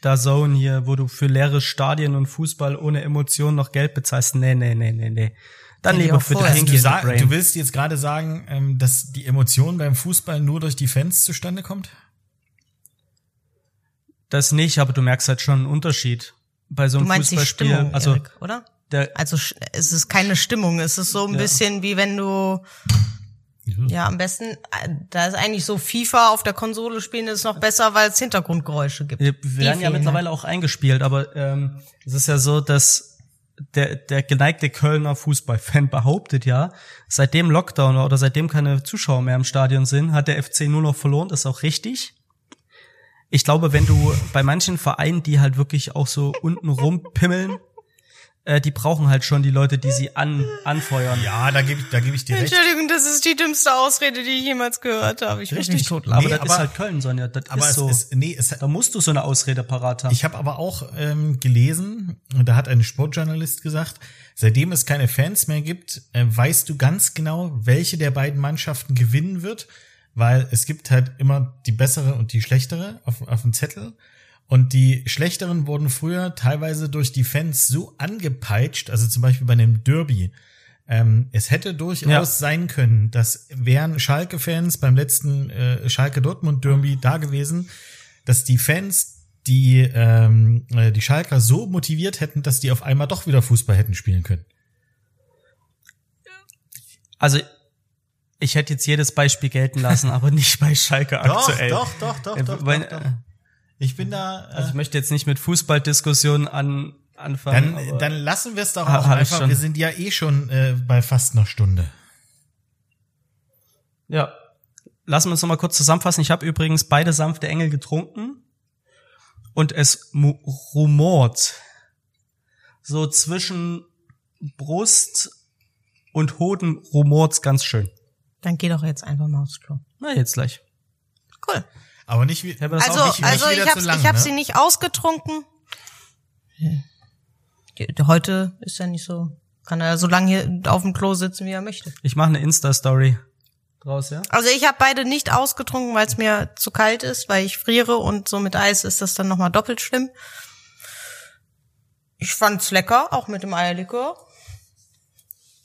da Zone hier, wo du für leere Stadien und Fußball ohne Emotionen noch Geld bezahlst. Nee, nee, nee, nee, nee. Dann lieber für vorher. den Also du, du willst jetzt gerade sagen, ähm, dass die Emotion beim Fußball nur durch die Fans zustande kommt? Das nicht, aber du merkst halt schon einen Unterschied bei so Du einem meinst die Fußballspiel. Stimmung, also Erik, oder? der, Also es ist keine Stimmung, es ist so ein Ja. bisschen wie wenn du ja am besten da ist eigentlich so FIFA auf der Konsole spielen ist noch besser, weil es Hintergrundgeräusche gibt. wir Die werden ja mittlerweile auch eingespielt, aber ähm, es ist ja so, dass der, der geneigte Kölner Fußballfan behauptet ja, seitdem Lockdown oder seitdem keine Zuschauer mehr im Stadion sind, hat der FC nur noch verloren. Das ist auch richtig. Ich glaube, wenn du bei manchen Vereinen, die halt wirklich auch so unten rumpimmeln, äh, die brauchen halt schon die Leute, die sie an, anfeuern. Ja, da gebe ich, da geb ich dir recht. Entschuldigung, das ist die dümmste Ausrede, die ich jemals gehört habe. Ich Richtig. Aber Nee, das aber- ist halt Köln, Sonja. Das Aber ist es so. ist, nee, es, da musst du so eine Ausrede parat haben. Ich habe aber auch ähm, gelesen, und da hat ein Sportjournalist gesagt, seitdem es keine Fans mehr gibt, äh, weißt du ganz genau, welche der beiden Mannschaften gewinnen wird, weil es gibt halt immer die bessere und die schlechtere auf, auf dem Zettel. Und die schlechteren wurden früher teilweise durch die Fans so angepeitscht, also zum Beispiel bei einem Derby. Ähm, es hätte durchaus Ja. sein können, dass wären Schalke-Fans beim letzten äh, Schalke-Dortmund-Derby da gewesen, dass die Fans die ähm, äh, die Schalker so motiviert hätten, dass die auf einmal doch wieder Fußball hätten spielen können. Also ich hätte jetzt jedes Beispiel gelten lassen, aber nicht bei Schalke aktuell. doch, doch, doch, Äh, doch, weil- doch, doch. Ich bin da. Äh, Also ich möchte jetzt nicht mit Fußballdiskussionen an, anfangen. dann, dann lassen wir es doch Ha- auch einfach. Wir sind ja eh schon äh, bei fast einer Stunde. ja, lassen wir uns noch mal kurz zusammenfassen. Ich habe übrigens beide sanfte Engel getrunken und es rumort so zwischen Brust und Hoden rumort's ganz schön. Dann geh doch jetzt einfach mal aufs Klo. Na jetzt gleich. Cool. Aber nicht wie. habe das Also, auch nicht- nicht also wieder ich habe zu lang, ich hab ne? sie nicht ausgetrunken. Heute ist ja nicht so, kann er so lange hier auf dem Klo sitzen, wie er möchte. Ich mache eine Insta-Story draus, ja? Also ich habe beide nicht ausgetrunken, weil es mir zu kalt ist, weil ich friere und so mit Eis ist das dann nochmal doppelt schlimm. Ich fand's lecker, auch mit dem Eierlikör.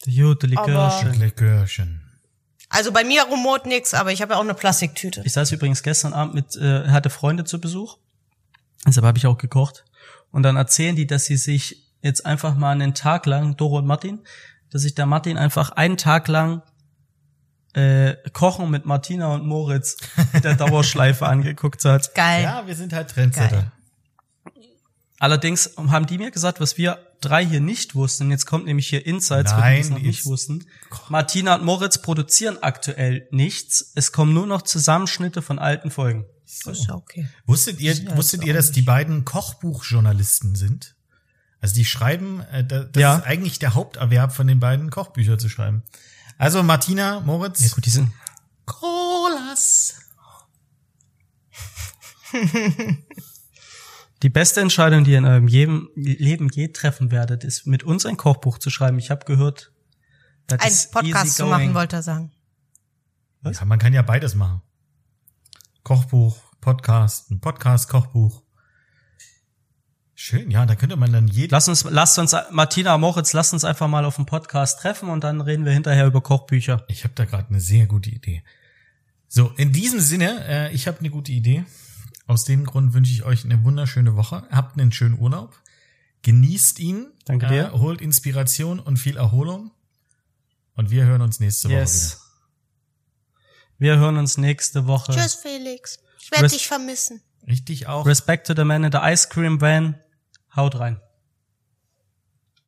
Der gute Likörchen. Likörchen. Also bei mir rumort nix, aber ich habe ja auch eine Plastiktüte. Ich saß übrigens gestern Abend mit, äh, hatte Freunde zu Besuch. Deshalb habe ich auch gekocht. Und dann erzählen die, dass sie sich jetzt einfach mal einen Tag lang, Doro und Martin, dass sich der Martin einfach einen Tag lang äh, Kochen mit Martina und Moritz mit der Dauerschleife angeguckt hat. Geil. Ja, wir sind halt Trendsetter. Geil. Allerdings haben die mir gesagt, was wir drei hier nicht wussten. Jetzt kommt nämlich hier Insights, Nein, die wir noch nicht wussten. Martina und Moritz produzieren aktuell nichts. Es kommen nur noch Zusammenschnitte von alten Folgen. Das ist ja okay. Wusstet ihr, Ja, wusstet ihr, dass die beiden Kochbuchjournalisten sind? Also die schreiben, äh, da- das Ja. ist eigentlich der Haupterwerb von den beiden Kochbücher zu schreiben. Also Martina, Moritz, Ja gut, die sind Colas. Die beste Entscheidung, die ihr in eurem jedem Leben je treffen werdet, ist mit uns ein Kochbuch zu schreiben. Ich habe gehört, das Ein ist Podcast zu machen, wollte er sagen. Ja, man kann ja beides machen. Kochbuch, Podcast, ein Podcast, Kochbuch. Schön, ja, da könnte man dann jeden. Lass uns, lasst uns, Martina Moritz, lasst uns einfach mal auf dem Podcast treffen und dann reden wir hinterher über Kochbücher. Ich habe da gerade eine sehr gute Idee. So, in diesem Sinne, äh, ich habe eine gute Idee. Aus dem Grund wünsche ich euch eine wunderschöne Woche. Habt einen schönen Urlaub. Genießt ihn. Danke dir. Äh, holt Inspiration und viel Erholung. Und wir hören uns nächste Woche wieder. Yes. Wir hören uns nächste Woche. Tschüss, Felix. Ich werde dich vermissen. Richtig auch. Respect to the man in the ice cream van. Haut rein.